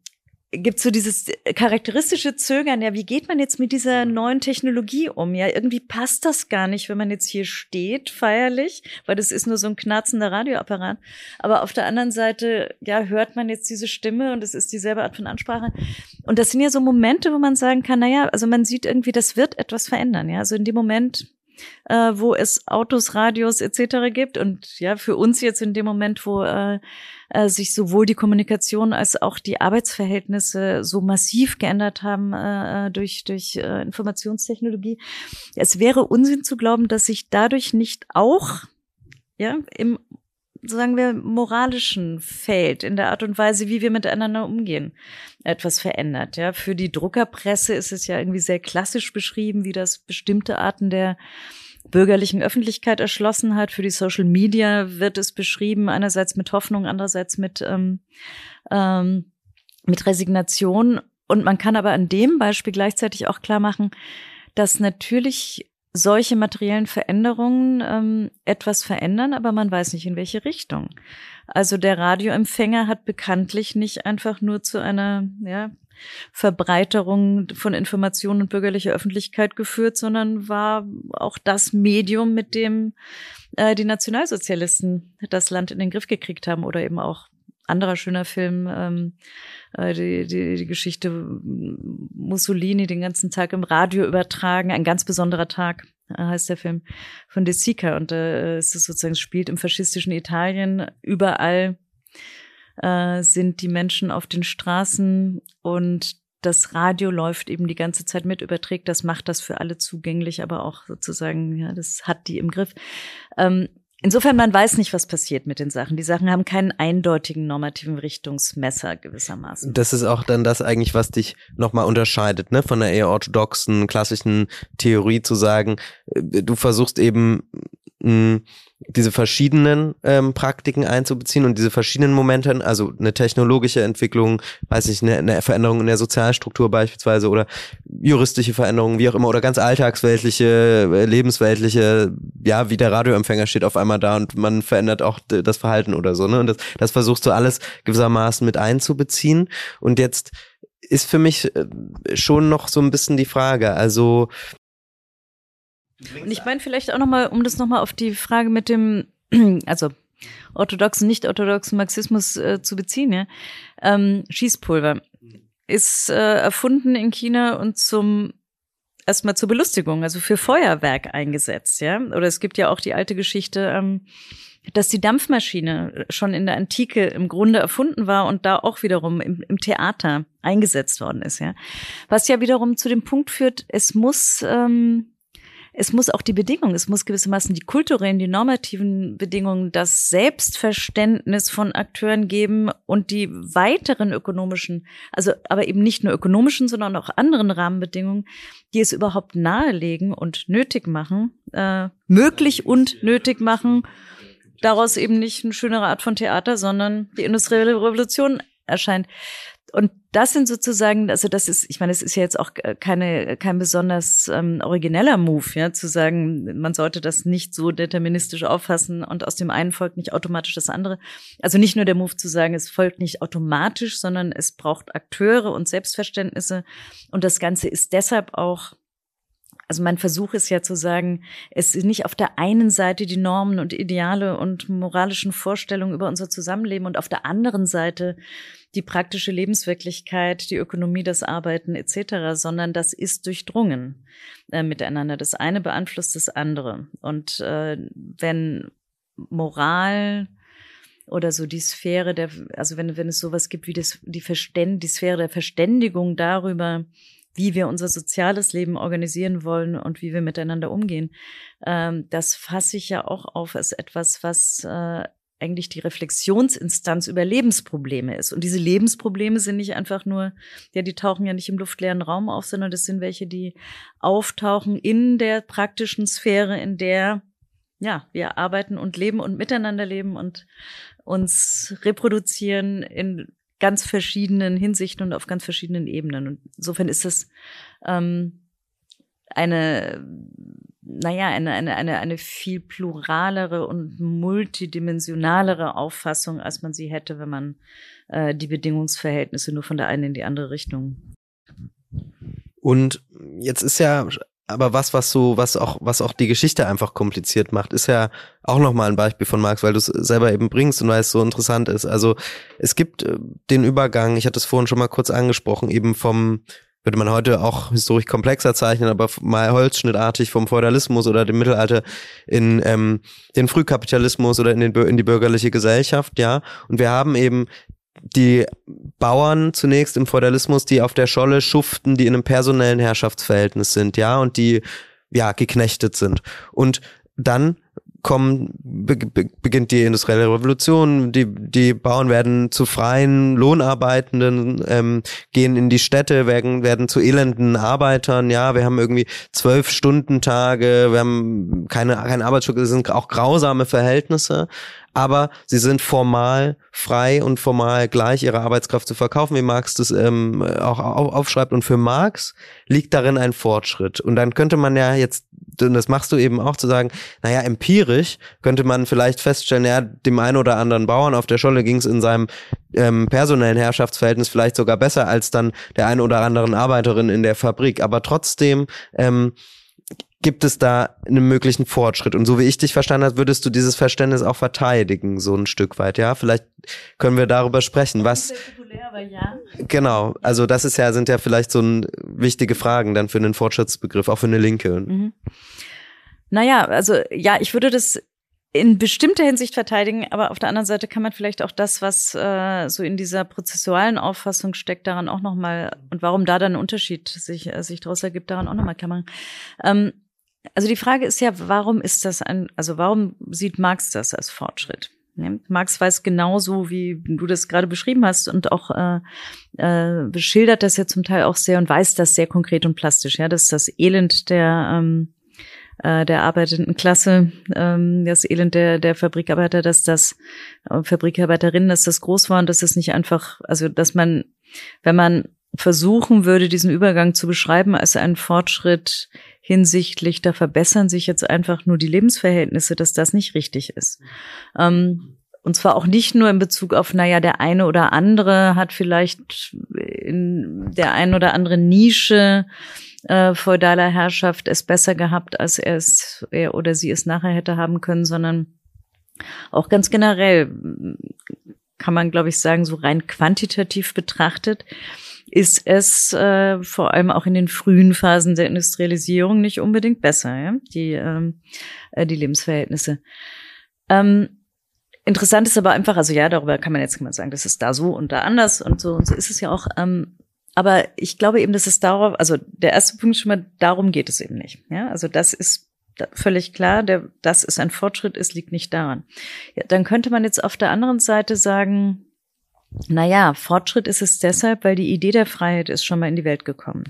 gibt so dieses charakteristische Zögern, ja, wie geht man jetzt mit dieser neuen Technologie um? Ja, irgendwie passt das gar nicht, wenn man jetzt hier steht, feierlich, weil das ist nur so ein knarzender Radioapparat. Aber auf der anderen Seite, ja, hört man jetzt diese Stimme und es ist dieselbe Art von Ansprache. Und das sind ja so Momente, wo man sagen kann, na ja, also man sieht irgendwie, das wird etwas verändern, ja. Also in dem Moment, äh, wo es Autos, Radios etc. gibt und ja, für uns jetzt in dem Moment, wo äh, äh, sich sowohl die Kommunikation als auch die Arbeitsverhältnisse so massiv geändert haben äh, durch, durch äh, Informationstechnologie. Es wäre Unsinn zu glauben, dass sich dadurch nicht auch ja, im sagen wir, moralischen Feld, in der Art und Weise, wie wir miteinander umgehen, etwas verändert. Ja, für die Druckerpresse ist es ja irgendwie sehr klassisch beschrieben, wie das bestimmte Arten der bürgerlichen Öffentlichkeit erschlossen hat. Für die Social Media wird es beschrieben, einerseits mit Hoffnung, andererseits mit, ähm, ähm, mit Resignation. Und man kann aber an dem Beispiel gleichzeitig auch klar machen, dass natürlich solche materiellen Veränderungen ähm, etwas verändern, aber man weiß nicht in welche Richtung. Also der Radioempfänger hat bekanntlich nicht einfach nur zu einer ja, Verbreiterung von Informationen und bürgerlicher Öffentlichkeit geführt, sondern war auch das Medium, mit dem äh, die Nationalsozialisten das Land in den Griff gekriegt haben oder eben auch anderer schöner Film, ähm, äh, die, die, die Geschichte Mussolini den ganzen Tag im Radio übertragen, ein ganz besonderer Tag äh, heißt der Film von De Sica. Und äh, es ist sozusagen spielt im faschistischen Italien. Überall äh, sind die Menschen auf den Straßen und das Radio läuft eben die ganze Zeit mit, überträgt. Das, macht das für alle zugänglich, aber auch sozusagen, ja, das hat die im Griff. Ähm, Insofern, man weiß nicht, was passiert mit den Sachen. Die Sachen haben keinen eindeutigen normativen Richtungsmesser gewissermaßen. Das ist auch dann das eigentlich, was dich nochmal unterscheidet, ne, von der eher orthodoxen, klassischen Theorie zu sagen, äh, du versuchst eben mh, diese verschiedenen ähm, Praktiken einzubeziehen und diese verschiedenen Momente, also eine technologische Entwicklung, weiß ich, eine, eine Veränderung in der Sozialstruktur beispielsweise oder juristische Veränderungen, wie auch immer, oder ganz alltagsweltliche, äh, lebensweltliche, ja, wie der Radioempfänger steht auf einmal da und man verändert auch das Verhalten oder so, ne? Und das, das versuchst du alles gewissermaßen mit einzubeziehen. Und jetzt ist für mich äh, schon noch so ein bisschen die Frage, also und ich meine vielleicht auch nochmal, um das nochmal auf die Frage mit dem, also orthodoxen, nicht orthodoxen Marxismus äh, zu beziehen, ja. Ähm, Schießpulver ist äh, erfunden in China und zum erstmal zur Belustigung, also für Feuerwerk eingesetzt, ja. Oder es gibt ja auch die alte Geschichte, ähm, dass die Dampfmaschine schon in der Antike im Grunde erfunden war und da auch wiederum im, im, Theater eingesetzt worden ist, ja. Was ja wiederum zu dem Punkt führt, es muss ähm, es muss auch die Bedingungen, es muss gewissermaßen die kulturellen, die normativen Bedingungen, das Selbstverständnis von Akteuren geben und die weiteren ökonomischen, also aber eben nicht nur ökonomischen, sondern auch anderen Rahmenbedingungen, die es überhaupt nahelegen und nötig machen, äh, möglich und nötig machen, daraus eben nicht eine schönere Art von Theater, sondern die industrielle Revolution erscheint. Und das sind sozusagen, also das ist, ich meine, es ist ja jetzt auch keine, kein besonders ähm, origineller Move, ja, zu sagen, man sollte das nicht so deterministisch auffassen und aus dem einen folgt nicht automatisch das andere. Also nicht nur der Move zu sagen, es folgt nicht automatisch, sondern es braucht Akteure und Selbstverständnisse. Und das Ganze ist deshalb auch also mein Versuch ist ja zu sagen, es ist nicht auf der einen Seite die Normen und Ideale und moralischen Vorstellungen über unser Zusammenleben und auf der anderen Seite die praktische Lebenswirklichkeit, die Ökonomie, das Arbeiten etc., sondern das ist durchdrungen äh, miteinander. Das eine beeinflusst das andere. Und äh, wenn Moral oder so die Sphäre der, also wenn, wenn es sowas gibt wie das, die, Verständ, die Sphäre der Verständigung darüber, wie wir unser soziales Leben organisieren wollen und wie wir miteinander umgehen. Ähm, das fasse ich ja auch auf als etwas, was äh, eigentlich die Reflexionsinstanz über Lebensprobleme ist. Und diese Lebensprobleme sind nicht einfach nur, ja, die tauchen ja nicht im luftleeren Raum auf, sondern das sind welche, die auftauchen in der praktischen Sphäre, in der ja, wir arbeiten und leben und miteinander leben und uns reproduzieren in ganz verschiedenen Hinsichten und auf ganz verschiedenen Ebenen. Und insofern ist es ähm, eine, naja, eine, eine, eine, eine viel pluralere und multidimensionalere Auffassung, als man sie hätte, wenn man äh, die Bedingungsverhältnisse nur von der einen in die andere Richtung. Und jetzt ist ja aber was, was so, was auch, was auch die Geschichte einfach kompliziert macht, ist ja auch nochmal ein Beispiel von Marx, weil du es selber eben bringst und weil es so interessant ist. Also es gibt äh, den Übergang, ich hatte es vorhin schon mal kurz angesprochen, eben vom, würde man heute auch historisch komplexer zeichnen, aber mal holzschnittartig vom Feudalismus oder dem Mittelalter in ähm, den Frühkapitalismus oder in, den, in die bürgerliche Gesellschaft, ja. Und wir haben eben die Bauern zunächst im Feudalismus, die auf der Scholle schuften, die in einem personellen Herrschaftsverhältnis sind, ja, und die ja geknechtet sind. Und dann kommen, be, be, beginnt die industrielle Revolution, die, die Bauern werden zu freien Lohnarbeitenden, ähm, gehen in die Städte, werden, werden zu elenden Arbeitern, ja, wir haben irgendwie zwölf Stunden Tage, wir haben keine, kein Arbeitsschutz, es sind auch grausame Verhältnisse, aber sie sind formal frei und formal gleich ihre Arbeitskraft zu verkaufen, wie Marx das ähm, auch aufschreibt. Und für Marx liegt darin ein Fortschritt. Und dann könnte man ja jetzt, und das machst du eben auch, zu sagen, naja, empirisch könnte man vielleicht feststellen, ja, dem einen oder anderen Bauern auf der Scholle ging es in seinem ähm, personellen Herrschaftsverhältnis vielleicht sogar besser als dann der ein oder anderen Arbeiterin in der Fabrik. Aber trotzdem ähm, gibt es da einen möglichen Fortschritt. Und so wie ich dich verstanden habe, würdest du dieses Verständnis auch verteidigen, so ein Stück weit, ja? Vielleicht können wir darüber sprechen. Was? Ja. Genau. Also das ist ja, sind ja vielleicht so ein, wichtige Fragen dann für einen Fortschrittsbegriff, auch für eine Linke. Mhm. Naja, also ja, ich würde das in bestimmter Hinsicht verteidigen, aber auf der anderen Seite kann man vielleicht auch das, was äh, so in dieser prozessualen Auffassung steckt, daran auch nochmal und warum da dann ein Unterschied sich, äh, sich daraus ergibt, daran auch nochmal klammern. Ähm, also die Frage ist ja, warum ist das ein, also warum sieht Marx das als Fortschritt? Marx weiß genauso, wie du das gerade beschrieben hast und auch äh, äh, beschildert das ja zum Teil auch sehr und weiß das sehr konkret und plastisch, ja, dass das Elend der ähm, äh, der arbeitenden Klasse, ähm, das Elend der, der Fabrikarbeiter, dass das äh, Fabrikarbeiterinnen, dass das groß war und dass das nicht einfach, also dass man, wenn man versuchen würde, diesen Übergang zu beschreiben als einen Fortschritt hinsichtlich, da verbessern sich jetzt einfach nur die Lebensverhältnisse, dass das nicht richtig ist. Ähm, und zwar auch nicht nur in Bezug auf, naja, der eine oder andere hat vielleicht in der einen oder anderen Nische äh, feudaler Herrschaft es besser gehabt, als er es er oder sie es nachher hätte haben können, sondern auch ganz generell kann man, glaube ich, sagen, so rein quantitativ betrachtet, ist es äh, vor allem auch in den frühen Phasen der Industrialisierung nicht unbedingt besser, ja? die, ähm, äh, die Lebensverhältnisse. Ähm, interessant ist aber einfach, also ja, darüber kann man jetzt kann sagen, das ist da so und da anders und so und so ist es ja auch. Ähm, aber ich glaube eben, dass es darauf, also der erste Punkt ist schon mal, darum geht es eben nicht. Ja, also das ist völlig klar, der, dass es ein Fortschritt ist, liegt nicht daran. Ja, dann könnte man jetzt auf der anderen Seite sagen, naja, Fortschritt ist es deshalb, weil die Idee der Freiheit ist schon mal in die Welt gekommen.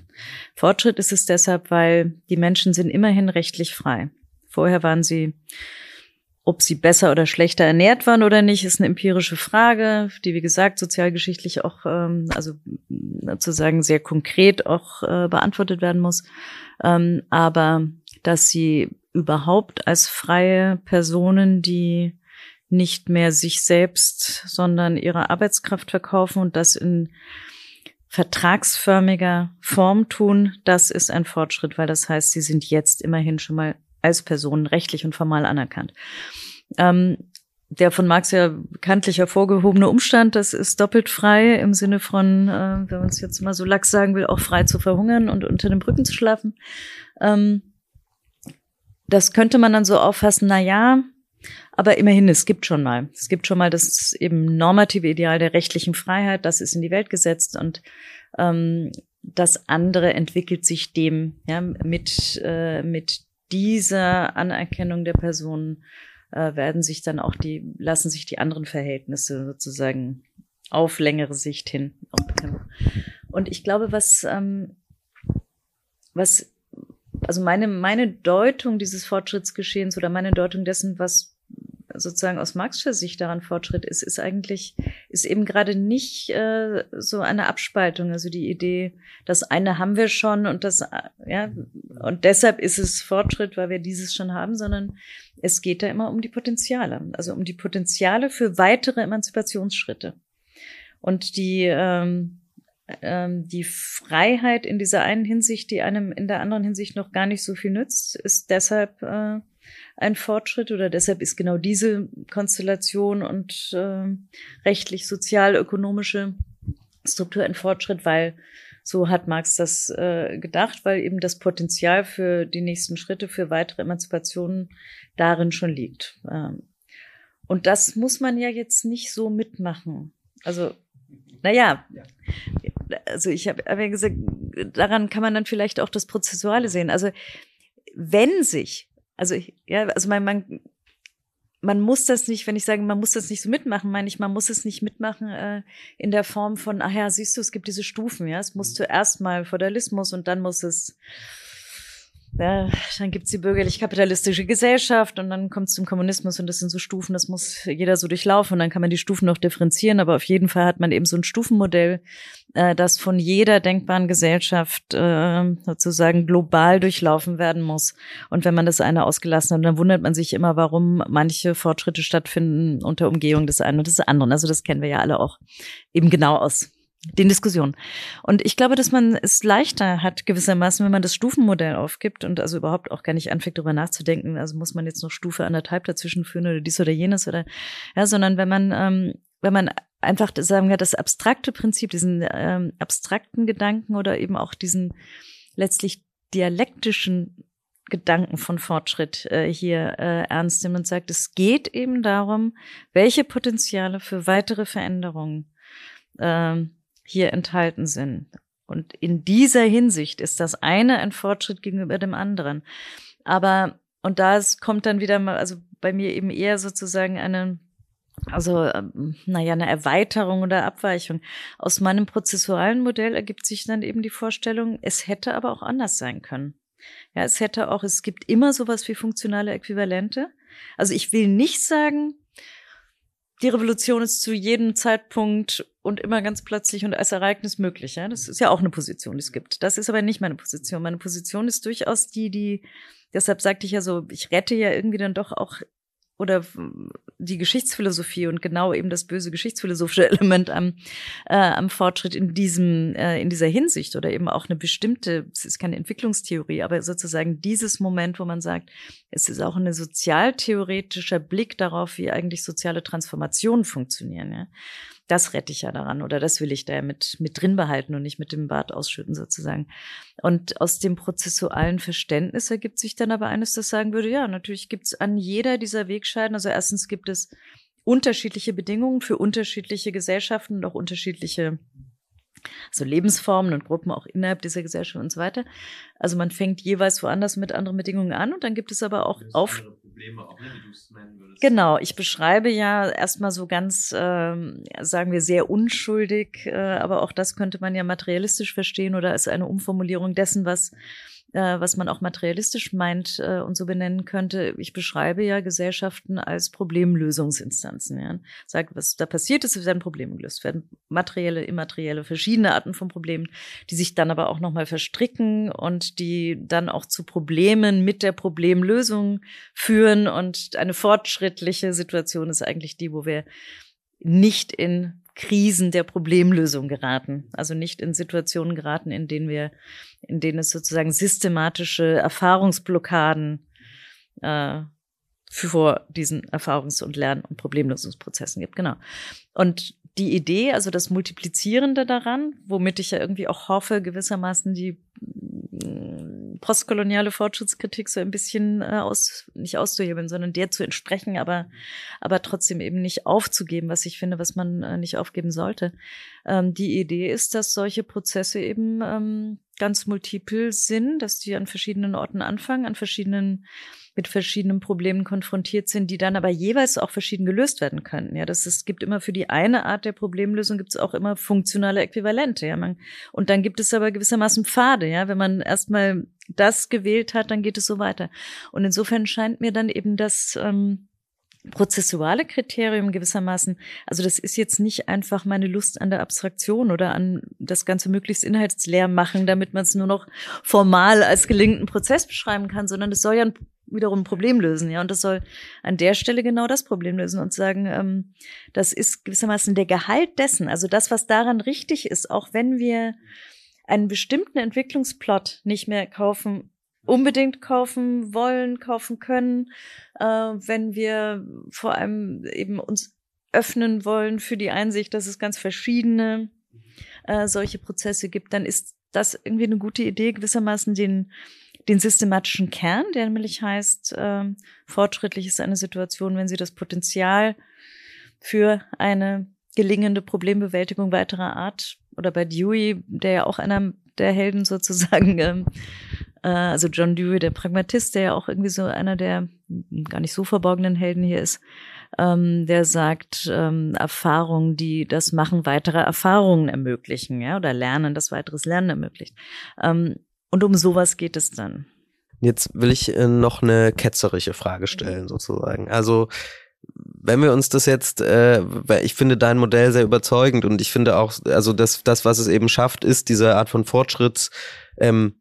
Fortschritt ist es deshalb, weil die Menschen sind immerhin rechtlich frei. Vorher waren sie, ob sie besser oder schlechter ernährt waren oder nicht, ist eine empirische Frage, die wie gesagt sozialgeschichtlich auch, ähm, also sozusagen sehr konkret auch äh, beantwortet werden muss. Ähm, aber dass sie überhaupt als freie Personen, die nicht mehr sich selbst, sondern ihre Arbeitskraft verkaufen und das in vertragsförmiger Form tun, das ist ein Fortschritt, weil das heißt, sie sind jetzt immerhin schon mal als Personen rechtlich und formal anerkannt. Ähm, der von Marx ja bekanntlich hervorgehobene Umstand, das ist doppelt frei im Sinne von, äh, wenn man es jetzt mal so lax sagen will, auch frei zu verhungern und unter den Brücken zu schlafen. Ähm, das könnte man dann so auffassen, na ja, aber immerhin, es gibt schon mal. Es gibt schon mal das eben normative Ideal der rechtlichen Freiheit, das ist in die Welt gesetzt und ähm, das andere entwickelt sich dem, ja, mit, äh, mit dieser Anerkennung der Person äh, werden sich dann auch die, lassen sich die anderen Verhältnisse sozusagen auf längere Sicht hin. Und ich glaube, was, ähm, was, also meine, meine Deutung dieses Fortschrittsgeschehens oder meine Deutung dessen, was sozusagen aus Marxischer Sicht daran Fortschritt ist, ist eigentlich, ist eben gerade nicht äh, so eine Abspaltung. Also die Idee, das eine haben wir schon und das, äh, ja, und deshalb ist es Fortschritt, weil wir dieses schon haben, sondern es geht da immer um die Potenziale. Also um die Potenziale für weitere Emanzipationsschritte. Und die, ähm, ähm, die Freiheit in dieser einen Hinsicht, die einem in der anderen Hinsicht noch gar nicht so viel nützt, ist deshalb äh, ein Fortschritt oder deshalb ist genau diese Konstellation und äh, rechtlich, sozial, ökonomische Struktur ein Fortschritt, weil so hat Marx das äh, gedacht, weil eben das Potenzial für die nächsten Schritte, für weitere Emanzipationen darin schon liegt. Ähm, und das muss man ja jetzt nicht so mitmachen. Also, naja, also ich habe hab ja gesagt, daran kann man dann vielleicht auch das Prozessuale sehen. Also wenn sich also ja, also man, man, man muss das nicht, wenn ich sage, man muss das nicht so mitmachen, meine ich, man muss es nicht mitmachen äh, in der Form von, ach ja, siehst du, es gibt diese Stufen, ja, es muss mhm. zuerst mal Feudalismus und dann muss es ja, dann gibt's die bürgerlich-kapitalistische Gesellschaft und dann kommt's zum Kommunismus und das sind so Stufen, das muss jeder so durchlaufen und dann kann man die Stufen noch differenzieren, aber auf jeden Fall hat man eben so ein Stufenmodell, äh, das von jeder denkbaren Gesellschaft äh, sozusagen global durchlaufen werden muss. Und wenn man das eine ausgelassen hat, dann wundert man sich immer, warum manche Fortschritte stattfinden unter Umgehung des einen und des anderen. Also das kennen wir ja alle auch eben genau aus den Diskussionen. Und ich glaube, dass man es leichter hat, gewissermaßen, wenn man das Stufenmodell aufgibt und also überhaupt auch gar nicht anfängt, darüber nachzudenken, also muss man jetzt noch Stufe anderthalb dazwischen führen oder dies oder jenes oder, ja, sondern wenn man, ähm, wenn man einfach, sagen wir, das abstrakte Prinzip, diesen ähm, abstrakten Gedanken oder eben auch diesen letztlich dialektischen Gedanken von Fortschritt äh, hier äh, ernst nimmt und sagt, es geht eben darum, welche Potenziale für weitere Veränderungen ähm, hier enthalten sind. Und in dieser Hinsicht ist das eine ein Fortschritt gegenüber dem anderen. Aber, und da kommt dann wieder mal, also bei mir eben eher sozusagen eine, also, ähm, naja, eine Erweiterung oder Abweichung. Aus meinem prozessualen Modell ergibt sich dann eben die Vorstellung, es hätte aber auch anders sein können. Ja, es hätte auch, es gibt immer sowas wie funktionale Äquivalente. Also ich will nicht sagen, die Revolution ist zu jedem Zeitpunkt und immer ganz plötzlich und als Ereignis möglich. Ja? Das ist ja auch eine Position, die es gibt. Das ist aber nicht meine Position. Meine Position ist durchaus die, die, deshalb sagte ich ja so, ich rette ja irgendwie dann doch auch oder die Geschichtsphilosophie und genau eben das böse geschichtsphilosophische Element am, äh, am Fortschritt in diesem, äh, in dieser Hinsicht oder eben auch eine bestimmte, es ist keine Entwicklungstheorie, aber sozusagen dieses Moment, wo man sagt, es ist auch ein sozialtheoretischer Blick darauf, wie eigentlich soziale Transformationen funktionieren, ja das rette ich ja daran oder das will ich da ja mit, mit drin behalten und nicht mit dem Bart ausschütten sozusagen. Und aus dem prozessualen Verständnis ergibt sich dann aber eines, das sagen würde, ja, natürlich gibt es an jeder dieser Wegscheiden, also erstens gibt es unterschiedliche Bedingungen für unterschiedliche Gesellschaften und auch unterschiedliche also Lebensformen und Gruppen auch innerhalb dieser Gesellschaft und so weiter. Also man fängt jeweils woanders mit anderen Bedingungen an und dann gibt es aber auch auf auch, ne, Genau, ich beschreibe ja erstmal so ganz, ähm, sagen wir, sehr unschuldig, äh, aber auch das könnte man ja materialistisch verstehen oder als eine Umformulierung dessen, was äh, was man auch materialistisch meint äh, und so benennen könnte. Ich beschreibe ja Gesellschaften als Problemlösungsinstanzen. Ja. Sag, was da passiert ist, werden Probleme gelöst, werden materielle, immaterielle, verschiedene Arten von Problemen, die sich dann aber auch nochmal verstricken und die dann auch zu Problemen mit der Problemlösung führen. Und eine fortschrittliche Situation ist eigentlich die, wo wir nicht in Krisen der Problemlösung geraten. Also nicht in Situationen geraten, in denen wir, in denen es sozusagen systematische Erfahrungsblockaden äh, vor diesen Erfahrungs- und Lern- und Problemlösungsprozessen gibt. Genau. Und die Idee, also das Multiplizierende daran, womit ich ja irgendwie auch hoffe, gewissermaßen die postkoloniale Fortschrittskritik so ein bisschen äh, aus, nicht auszuhebeln, sondern der zu entsprechen, aber, aber trotzdem eben nicht aufzugeben, was ich finde, was man äh, nicht aufgeben sollte. Ähm, die Idee ist, dass solche Prozesse eben ähm, ganz multiple sind, dass die an verschiedenen Orten anfangen, an verschiedenen mit verschiedenen Problemen konfrontiert sind, die dann aber jeweils auch verschieden gelöst werden könnten. Ja, das es gibt immer für die eine Art der Problemlösung gibt es auch immer funktionale Äquivalente. Ja, man, und dann gibt es aber gewissermaßen Pfade. Ja, wenn man erstmal das gewählt hat, dann geht es so weiter. Und insofern scheint mir dann eben das ähm, prozessuale Kriterium gewissermaßen, also das ist jetzt nicht einfach meine Lust an der Abstraktion oder an das Ganze möglichst inhaltsleer machen, damit man es nur noch formal als gelingenden Prozess beschreiben kann, sondern es soll ja ein wiederum ein Problem lösen, ja. Und das soll an der Stelle genau das Problem lösen und sagen, ähm, das ist gewissermaßen der Gehalt dessen, also das, was daran richtig ist, auch wenn wir einen bestimmten Entwicklungsplot nicht mehr kaufen, unbedingt kaufen wollen, kaufen können, äh, wenn wir vor allem eben uns öffnen wollen für die Einsicht, dass es ganz verschiedene äh, solche Prozesse gibt, dann ist das irgendwie eine gute Idee, gewissermaßen den den systematischen Kern, der nämlich heißt, äh, fortschrittlich ist eine Situation, wenn sie das Potenzial für eine gelingende Problembewältigung weiterer Art oder bei Dewey, der ja auch einer der Helden sozusagen, ähm, äh, also John Dewey, der Pragmatist, der ja auch irgendwie so einer der gar nicht so verborgenen Helden hier ist, ähm, der sagt, ähm, Erfahrungen, die das Machen weiterer Erfahrungen ermöglichen, ja, oder Lernen, das weiteres Lernen ermöglicht. Ähm, und um sowas geht es dann. Jetzt will ich äh, noch eine ketzerische Frage stellen, sozusagen. Also wenn wir uns das jetzt, äh, ich finde dein Modell sehr überzeugend und ich finde auch, also das, das, was es eben schafft, ist diese Art von Fortschritts, ähm,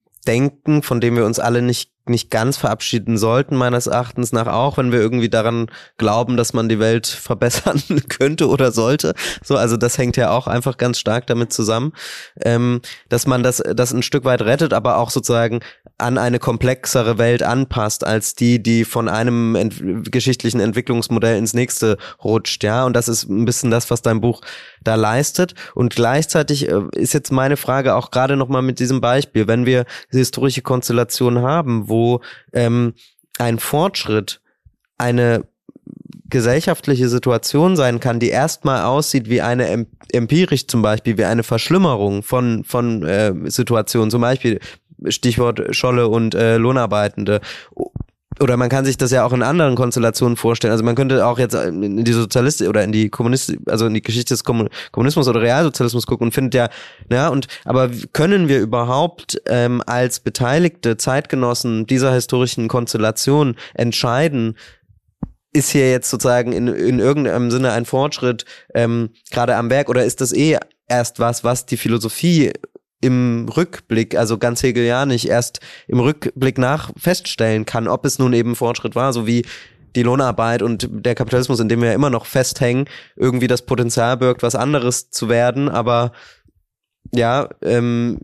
von dem wir uns alle nicht nicht ganz verabschieden sollten, meines Erachtens nach auch, wenn wir irgendwie daran glauben, dass man die Welt verbessern könnte oder sollte. So, also das hängt ja auch einfach ganz stark damit zusammen, ähm, dass man das, das ein Stück weit rettet, aber auch sozusagen an eine komplexere Welt anpasst als die, die von einem ent geschichtlichen Entwicklungsmodell ins nächste rutscht, ja. Und das ist ein bisschen das, was dein Buch da leistet. Und gleichzeitig äh, ist jetzt meine Frage auch gerade nochmal mit diesem Beispiel, wenn wir historische Konstellationen haben, wo ähm, ein Fortschritt eine gesellschaftliche Situation sein kann, die erstmal aussieht wie eine empirisch zum Beispiel, wie eine Verschlimmerung von, von äh, Situationen, zum Beispiel Stichwort Scholle und äh, Lohnarbeitende. Oder man kann sich das ja auch in anderen Konstellationen vorstellen. Also man könnte auch jetzt in die Sozialistik oder in die Kommunistik, also in die Geschichte des Kommunismus oder Realsozialismus gucken und findet ja, ja, und aber können wir überhaupt ähm, als beteiligte Zeitgenossen dieser historischen Konstellation entscheiden, ist hier jetzt sozusagen in, in irgendeinem Sinne ein Fortschritt ähm, gerade am Werk oder ist das eh erst was, was die Philosophie im Rückblick, also ganz hegelianisch, erst im Rückblick nach feststellen kann, ob es nun eben Fortschritt war, so wie die Lohnarbeit und der Kapitalismus, in dem wir immer noch festhängen, irgendwie das Potenzial birgt, was anderes zu werden, aber ja, ähm,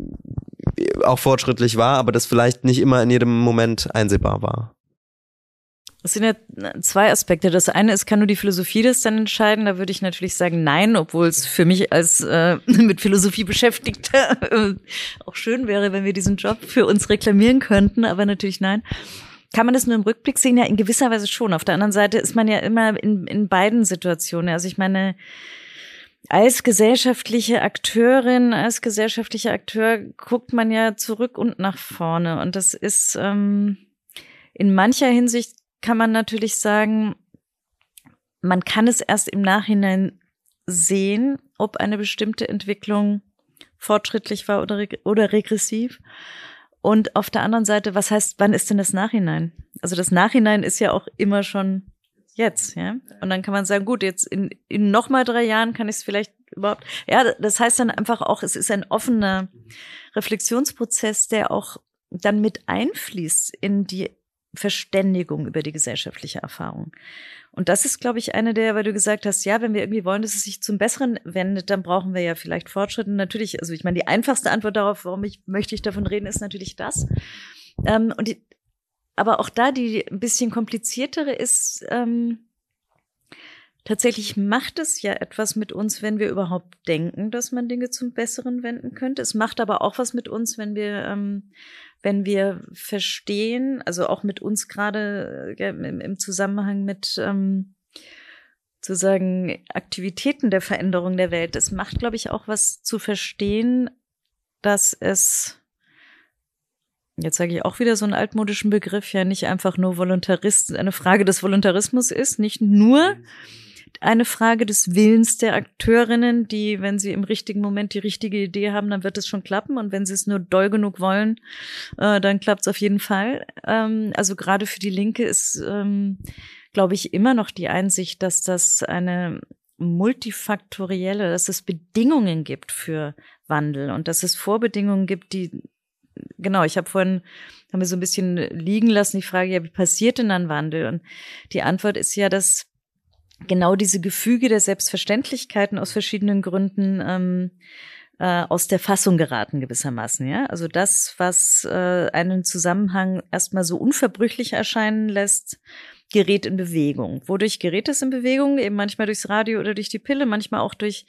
auch fortschrittlich war, aber das vielleicht nicht immer in jedem Moment einsehbar war. Es sind ja zwei Aspekte. Das eine ist, kann nur die Philosophie das dann entscheiden? Da würde ich natürlich sagen, nein, obwohl es für mich als äh, mit Philosophie Beschäftigter äh, auch schön wäre, wenn wir diesen Job für uns reklamieren könnten, aber natürlich nein. Kann man das nur im Rückblick sehen? Ja, in gewisser Weise schon. Auf der anderen Seite ist man ja immer in, in beiden Situationen. Also ich meine, als gesellschaftliche Akteurin, als gesellschaftlicher Akteur guckt man ja zurück und nach vorne. Und das ist ähm, in mancher Hinsicht kann man natürlich sagen, man kann es erst im Nachhinein sehen, ob eine bestimmte Entwicklung fortschrittlich war oder, oder regressiv. Und auf der anderen Seite, was heißt, wann ist denn das Nachhinein? Also das Nachhinein ist ja auch immer schon jetzt, ja. Und dann kann man sagen, gut, jetzt in, in noch mal drei Jahren kann ich es vielleicht überhaupt. Ja, das heißt dann einfach auch, es ist ein offener Reflexionsprozess, der auch dann mit einfließt in die Verständigung über die gesellschaftliche Erfahrung. Und das ist, glaube ich, eine der, weil du gesagt hast, ja, wenn wir irgendwie wollen, dass es sich zum Besseren wendet, dann brauchen wir ja vielleicht Fortschritte. Natürlich, also ich meine, die einfachste Antwort darauf, warum ich möchte ich davon reden, ist natürlich das. Ähm, und die, aber auch da die ein bisschen kompliziertere ist, ähm, tatsächlich macht es ja etwas mit uns, wenn wir überhaupt denken, dass man Dinge zum Besseren wenden könnte. Es macht aber auch was mit uns, wenn wir ähm, wenn wir verstehen, also auch mit uns gerade äh, im, im, Zusammenhang mit ähm, sozusagen Aktivitäten der Veränderung der Welt, es macht, glaube ich, auch was zu verstehen, dass es jetzt sage ich auch wieder so einen altmodischen Begriff, ja nicht einfach nur Voluntarist, eine Frage des Voluntarismus ist, nicht nur eine Frage des Willens der Akteurinnen, die, wenn sie im richtigen Moment die richtige Idee haben, dann wird es schon klappen. Und wenn sie es nur doll genug wollen, äh, dann klappt es auf jeden Fall. Ähm, also gerade für die Linke ist, ähm, glaube ich, immer noch die Einsicht, dass das eine multifaktorielle, dass es Bedingungen gibt für Wandel und dass es Vorbedingungen gibt, die genau, ich habe vorhin haben wir so ein bisschen liegen lassen die Frage, ja, wie passiert denn dann Wandel? Und die Antwort ist ja, dass genau diese Gefüge der Selbstverständlichkeiten aus verschiedenen Gründen ähm, äh, aus der Fassung geraten gewissermaßen. Ja, also das, was äh, einen Zusammenhang erstmal so unverbrüchlich erscheinen lässt, gerät in Bewegung. Wodurch gerät es in Bewegung? Eben manchmal durchs Radio oder durch die Pille, manchmal auch durch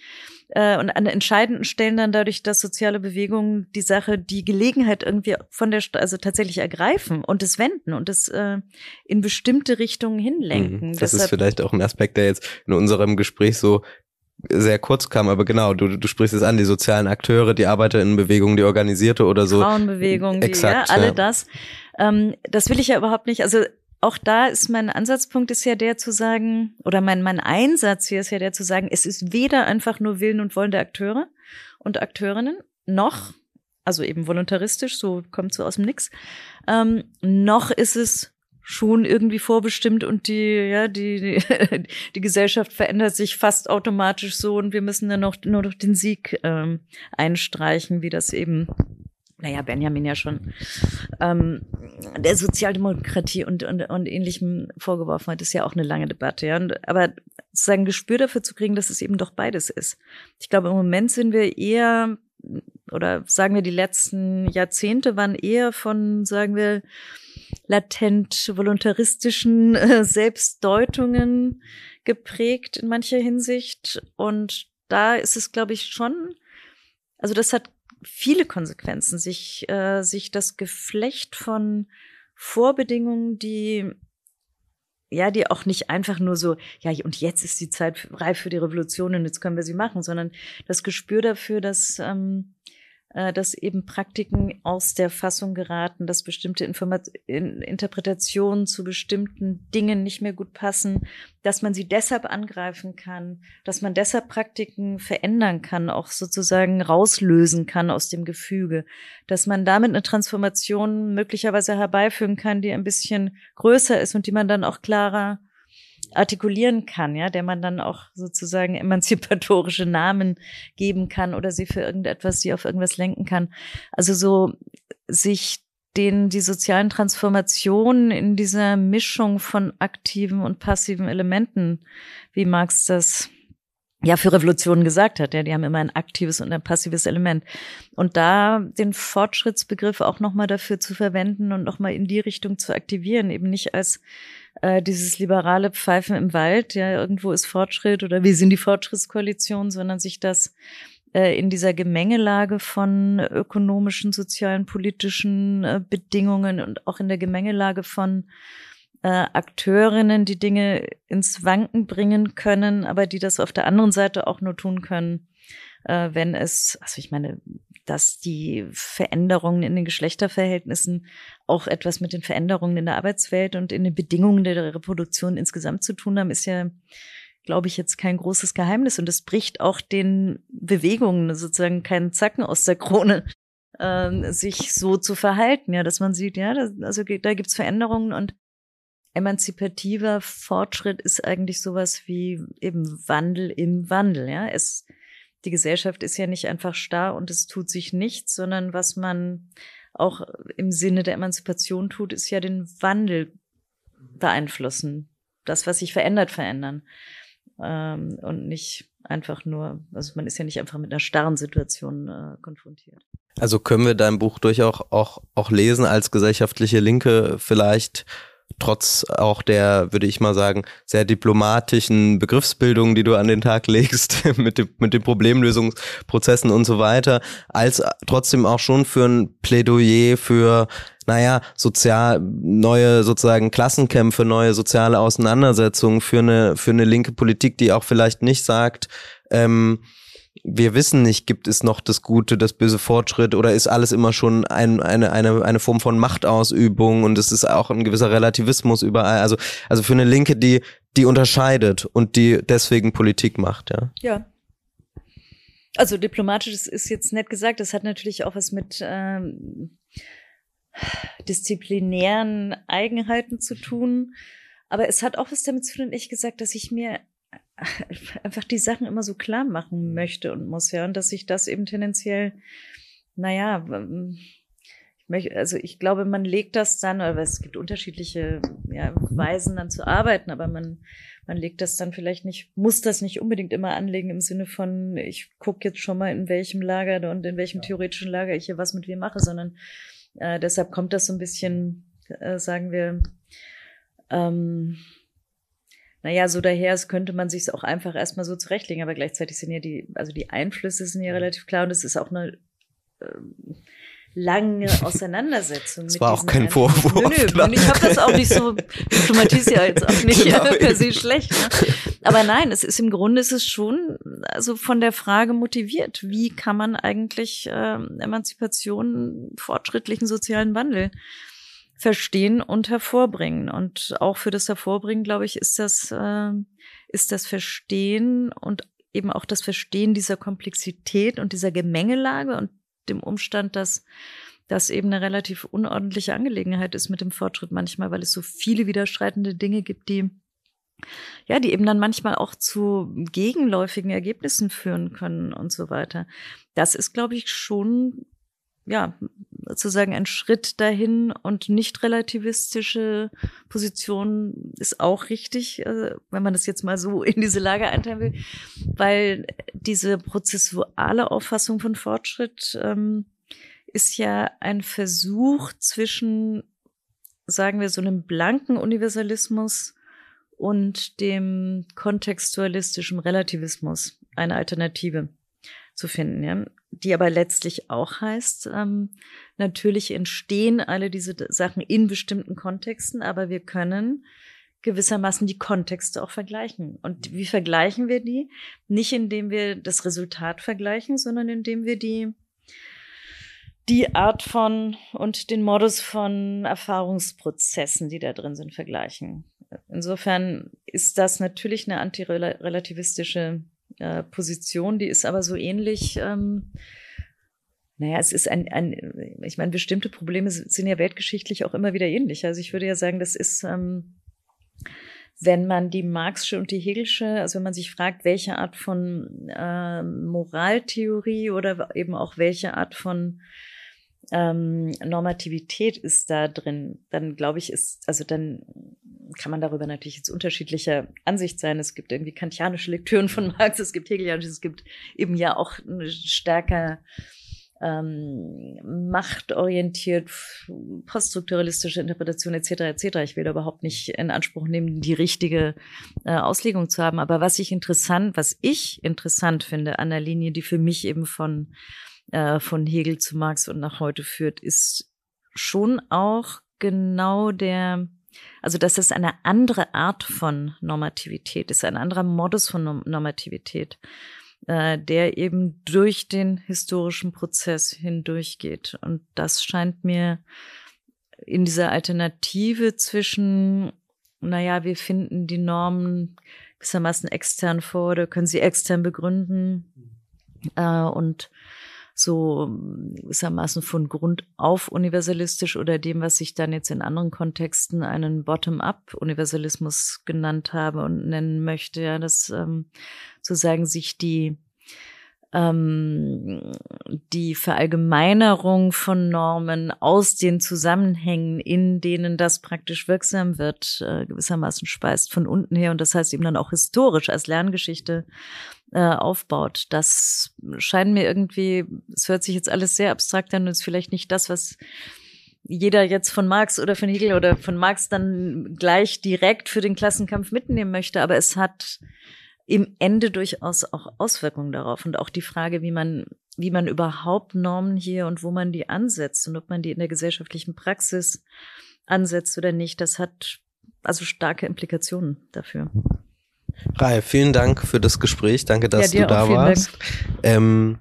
äh, und an entscheidenden Stellen dann dadurch, dass soziale Bewegungen die Sache, die Gelegenheit irgendwie von der also tatsächlich ergreifen und es wenden und es äh, in bestimmte Richtungen hinlenken. Mhm. Das Deshalb, ist vielleicht auch ein Aspekt, der jetzt in unserem Gespräch so sehr kurz kam, aber genau, du, du sprichst es an, die sozialen Akteure, die Arbeiterinnenbewegung, die organisierte oder so. Frauenbewegung, die, Exakt, ja, alle ja. das. Ähm, das will ich ja überhaupt nicht. Also auch da ist mein Ansatzpunkt ist ja der zu sagen, oder mein, mein Einsatz hier ist ja der zu sagen, es ist weder einfach nur Willen und Wollen der Akteure und Akteurinnen, noch also eben voluntaristisch, so kommt so aus dem Nix. Ähm, noch ist es schon irgendwie vorbestimmt und die, ja, die, die, die Gesellschaft verändert sich fast automatisch so und wir müssen dann noch nur noch den Sieg ähm, einstreichen, wie das eben, naja, Benjamin ja schon ähm, der Sozialdemokratie und, und, und ähnlichem vorgeworfen hat, ist ja auch eine lange Debatte, ja. Und, aber sozusagen Gespür dafür zu kriegen, dass es eben doch beides ist. Ich glaube, im Moment sind wir eher oder sagen wir, die letzten Jahrzehnte waren eher von, sagen wir, latent voluntaristischen äh, Selbstdeutungen geprägt in mancher Hinsicht. Und da ist es, glaube ich, schon, also das hat viele Konsequenzen, sich, äh, sich das Geflecht von Vorbedingungen, die ja, die auch nicht einfach nur so, ja, und jetzt ist die Zeit reif für die Revolution und jetzt können wir sie machen, sondern das Gespür dafür, dass ähm, äh, dass eben Praktiken aus der Fassung geraten, dass bestimmte Informat Interpretationen zu bestimmten Dingen nicht mehr gut passen, dass man sie deshalb angreifen kann, dass man deshalb Praktiken verändern kann, auch sozusagen rauslösen kann aus dem Gefüge, dass man damit eine Transformation möglicherweise herbeiführen kann, die ein bisschen größer ist und die man dann auch klarer artikulieren kann, ja, der man dann auch sozusagen emanzipatorische Namen geben kann oder sie für irgendetwas, sie auf irgendwas lenken kann. Also so sich den die sozialen Transformationen in dieser Mischung von aktiven und passiven Elementen, wie Marx das ja für Revolutionen gesagt hat, ja, die haben immer ein aktives und ein passives Element. Und da den Fortschrittsbegriff auch nochmal dafür zu verwenden und nochmal in die Richtung zu aktivieren, eben nicht als äh, dieses liberale Pfeifen im Wald, ja, irgendwo ist Fortschritt oder wir sind die Fortschrittskoalition, sondern sich das äh, in dieser Gemengelage von ökonomischen, sozialen, politischen äh, Bedingungen und auch in der Gemengelage von Akteurinnen, die Dinge ins Wanken bringen können, aber die das auf der anderen Seite auch nur tun können, äh, wenn es, also ich meine, dass die Veränderungen in den Geschlechterverhältnissen auch etwas mit den Veränderungen in der Arbeitswelt und in den Bedingungen der Reproduktion insgesamt zu tun haben, ist ja, glaube ich, jetzt kein großes Geheimnis. Und es bricht auch den Bewegungen sozusagen keinen Zacken aus der Krone, äh, sich so zu verhalten, ja, dass man sieht, ja, das, also da gibt's Veränderungen und emanzipativer Fortschritt ist eigentlich sowas wie eben Wandel im Wandel, ja. Es die Gesellschaft ist ja nicht einfach starr und es tut sich nichts, sondern was man auch im Sinne der Emanzipation tut, ist ja den Wandel beeinflussen. Das, was sich verändert, verändern. Ähm, und nicht einfach nur, also man ist ja nicht einfach mit einer starren Situation äh, konfrontiert. Also können wir dein Buch durchaus auch, auch lesen als gesellschaftliche Linke vielleicht trotz auch der, würde ich mal sagen, sehr diplomatischen Begriffsbildung, die du an den Tag legst, mit, dem, mit den Problemlösungsprozessen und so weiter, als trotzdem auch schon für ein Plädoyer für, naja, sozial, neue sozusagen Klassenkämpfe, neue soziale Auseinandersetzungen, für eine, für eine linke Politik, die auch vielleicht nicht sagt, ähm, wir wissen nicht, gibt es noch das Gute, das böse Fortschritt oder ist alles immer schon ein, eine, eine, eine Form von Machtausübung und es ist auch ein gewisser Relativismus überall. Also, also für eine Linke, die, die unterscheidet und die deswegen Politik macht, ja. Ja. Also diplomatisch ist, jetzt nett gesagt, das hat natürlich auch was mit ähm, disziplinären Eigenheiten zu tun. Aber es hat auch was damit zu tun, ehrlich gesagt, dass ich mir einfach die Sachen immer so klar machen möchte und muss, ja. Und dass ich das eben tendenziell, naja, ich möchte, also ich glaube, man legt das dann, aber es gibt unterschiedliche ja, Weisen dann zu arbeiten, aber man, man legt das dann vielleicht nicht, muss das nicht unbedingt immer anlegen im Sinne von, ich gucke jetzt schon mal, in welchem Lager und in welchem theoretischen Lager ich hier was mit wem mache, sondern äh, deshalb kommt das so ein bisschen, äh, sagen wir, ähm, naja, so daher könnte man sich auch einfach erstmal so zurechtlegen, aber gleichzeitig sind ja die, also die Einflüsse sind ja relativ klar und es ist auch eine ähm, lange Auseinandersetzung. Das war auch kein Vorwurf. Nö, nö, und ich habe das auch nicht so, Diplomatie ist ja jetzt auch nicht genau. per se schlecht. Ne? Aber nein, es ist im Grunde ist es schon also von der Frage motiviert, wie kann man eigentlich äh, Emanzipation, fortschrittlichen sozialen Wandel verstehen und hervorbringen. Und auch für das Hervorbringen, glaube ich, ist das, äh, ist das Verstehen und eben auch das Verstehen dieser Komplexität und dieser Gemengelage und dem Umstand, dass das eben eine relativ unordentliche Angelegenheit ist mit dem Fortschritt manchmal, weil es so viele widerstreitende Dinge gibt, die ja, die eben dann manchmal auch zu gegenläufigen Ergebnissen führen können und so weiter. Das ist, glaube ich, schon ja, sozusagen ein Schritt dahin und nicht relativistische Position ist auch richtig, äh, wenn man das jetzt mal so in diese Lage einteilen will, weil diese prozessuale Auffassung von Fortschritt ähm, ist ja ein Versuch zwischen, sagen wir, so einem blanken Universalismus und dem kontextualistischen Relativismus eine Alternative zu finden, ja. Die aber letztlich auch heißt, ähm, natürlich entstehen alle diese Sachen in bestimmten Kontexten, aber wir können gewissermaßen die Kontexte auch vergleichen. Und wie vergleichen wir die? Nicht indem wir das Resultat vergleichen, sondern indem wir die die Art von und den Modus von Erfahrungsprozessen, die da drin sind, vergleichen. Insofern ist das natürlich eine antirelativistische äh, Position, die ist aber so ähnlich. Ähm, naja, es ist ein, ein, ich meine, bestimmte Probleme sind ja weltgeschichtlich auch immer wieder ähnlich. Also ich würde ja sagen, das ist, ähm, wenn man die Marxische und die Hegelsche, also wenn man sich fragt, welche Art von äh, Moraltheorie oder eben auch welche Art von ähm, Normativität ist da drin, dann glaube ich, ist, also dann kann man darüber natürlich jetzt unterschiedlicher Ansicht sein. Es gibt irgendwie kantianische Lektüren von Marx, es gibt hegelianische, es gibt eben ja auch stärker ähm, machtorientiert, poststrukturalistische Interpretation etc. etc. Ich will da überhaupt nicht in Anspruch nehmen, die richtige äh, Auslegung zu haben. Aber was ich interessant, was ich interessant finde an der Linie, die für mich eben von äh, von Hegel zu Marx und nach heute führt, ist schon auch genau der, also dass es eine andere Art von Normativität ist, ein anderer Modus von Normativität, äh, der eben durch den historischen Prozess hindurchgeht. Und das scheint mir in dieser Alternative zwischen, naja, wir finden die Normen gewissermaßen extern vor oder können sie extern begründen äh, und so gewissermaßen von Grund auf universalistisch oder dem, was ich dann jetzt in anderen Kontexten einen Bottom-up-Universalismus genannt habe und nennen möchte, ja, dass ähm, sozusagen sich die ähm, die Verallgemeinerung von Normen aus den Zusammenhängen, in denen das praktisch wirksam wird, äh, gewissermaßen speist von unten her und das heißt eben dann auch historisch als Lerngeschichte äh, aufbaut. Das scheint mir irgendwie, es hört sich jetzt alles sehr abstrakt an und ist vielleicht nicht das, was jeder jetzt von Marx oder von Hegel oder von Marx dann gleich direkt für den Klassenkampf mitnehmen möchte, aber es hat im Ende durchaus auch Auswirkungen darauf und auch die Frage, wie man, wie man überhaupt Normen hier und wo man die ansetzt und ob man die in der gesellschaftlichen Praxis ansetzt oder nicht, das hat also starke Implikationen dafür. Rai, vielen Dank für das Gespräch. Danke, dass ja, du da warst. Ähm,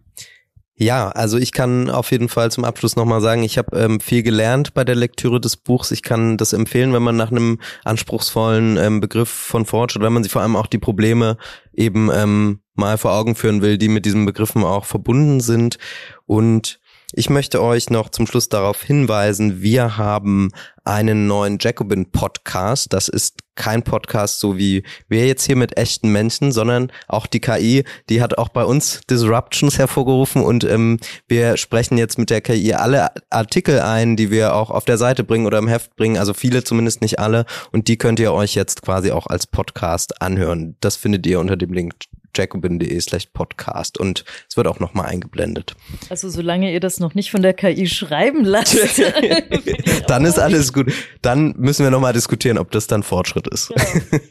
ja, also ich kann auf jeden Fall zum Abschluss nochmal sagen, ich habe ähm, viel gelernt bei der Lektüre des Buchs. Ich kann das empfehlen, wenn man nach einem anspruchsvollen ähm, Begriff von Fortschritt, wenn man sich vor allem auch die Probleme eben ähm, mal vor Augen führen will, die mit diesen Begriffen auch verbunden sind. Und ich möchte euch noch zum Schluss darauf hinweisen, wir haben einen neuen Jacobin Podcast. Das ist kein Podcast so wie wir jetzt hier mit echten Menschen, sondern auch die KI, die hat auch bei uns Disruptions hervorgerufen und ähm, wir sprechen jetzt mit der KI alle Artikel ein, die wir auch auf der Seite bringen oder im Heft bringen, also viele zumindest nicht alle und die könnt ihr euch jetzt quasi auch als Podcast anhören. Das findet ihr unter dem Link jacobin.de slash podcast und es wird auch nochmal eingeblendet. Also solange ihr das noch nicht von der KI schreiben lasst. dann ist alles gut. Dann müssen wir nochmal diskutieren, ob das dann Fortschritt ist. Genau.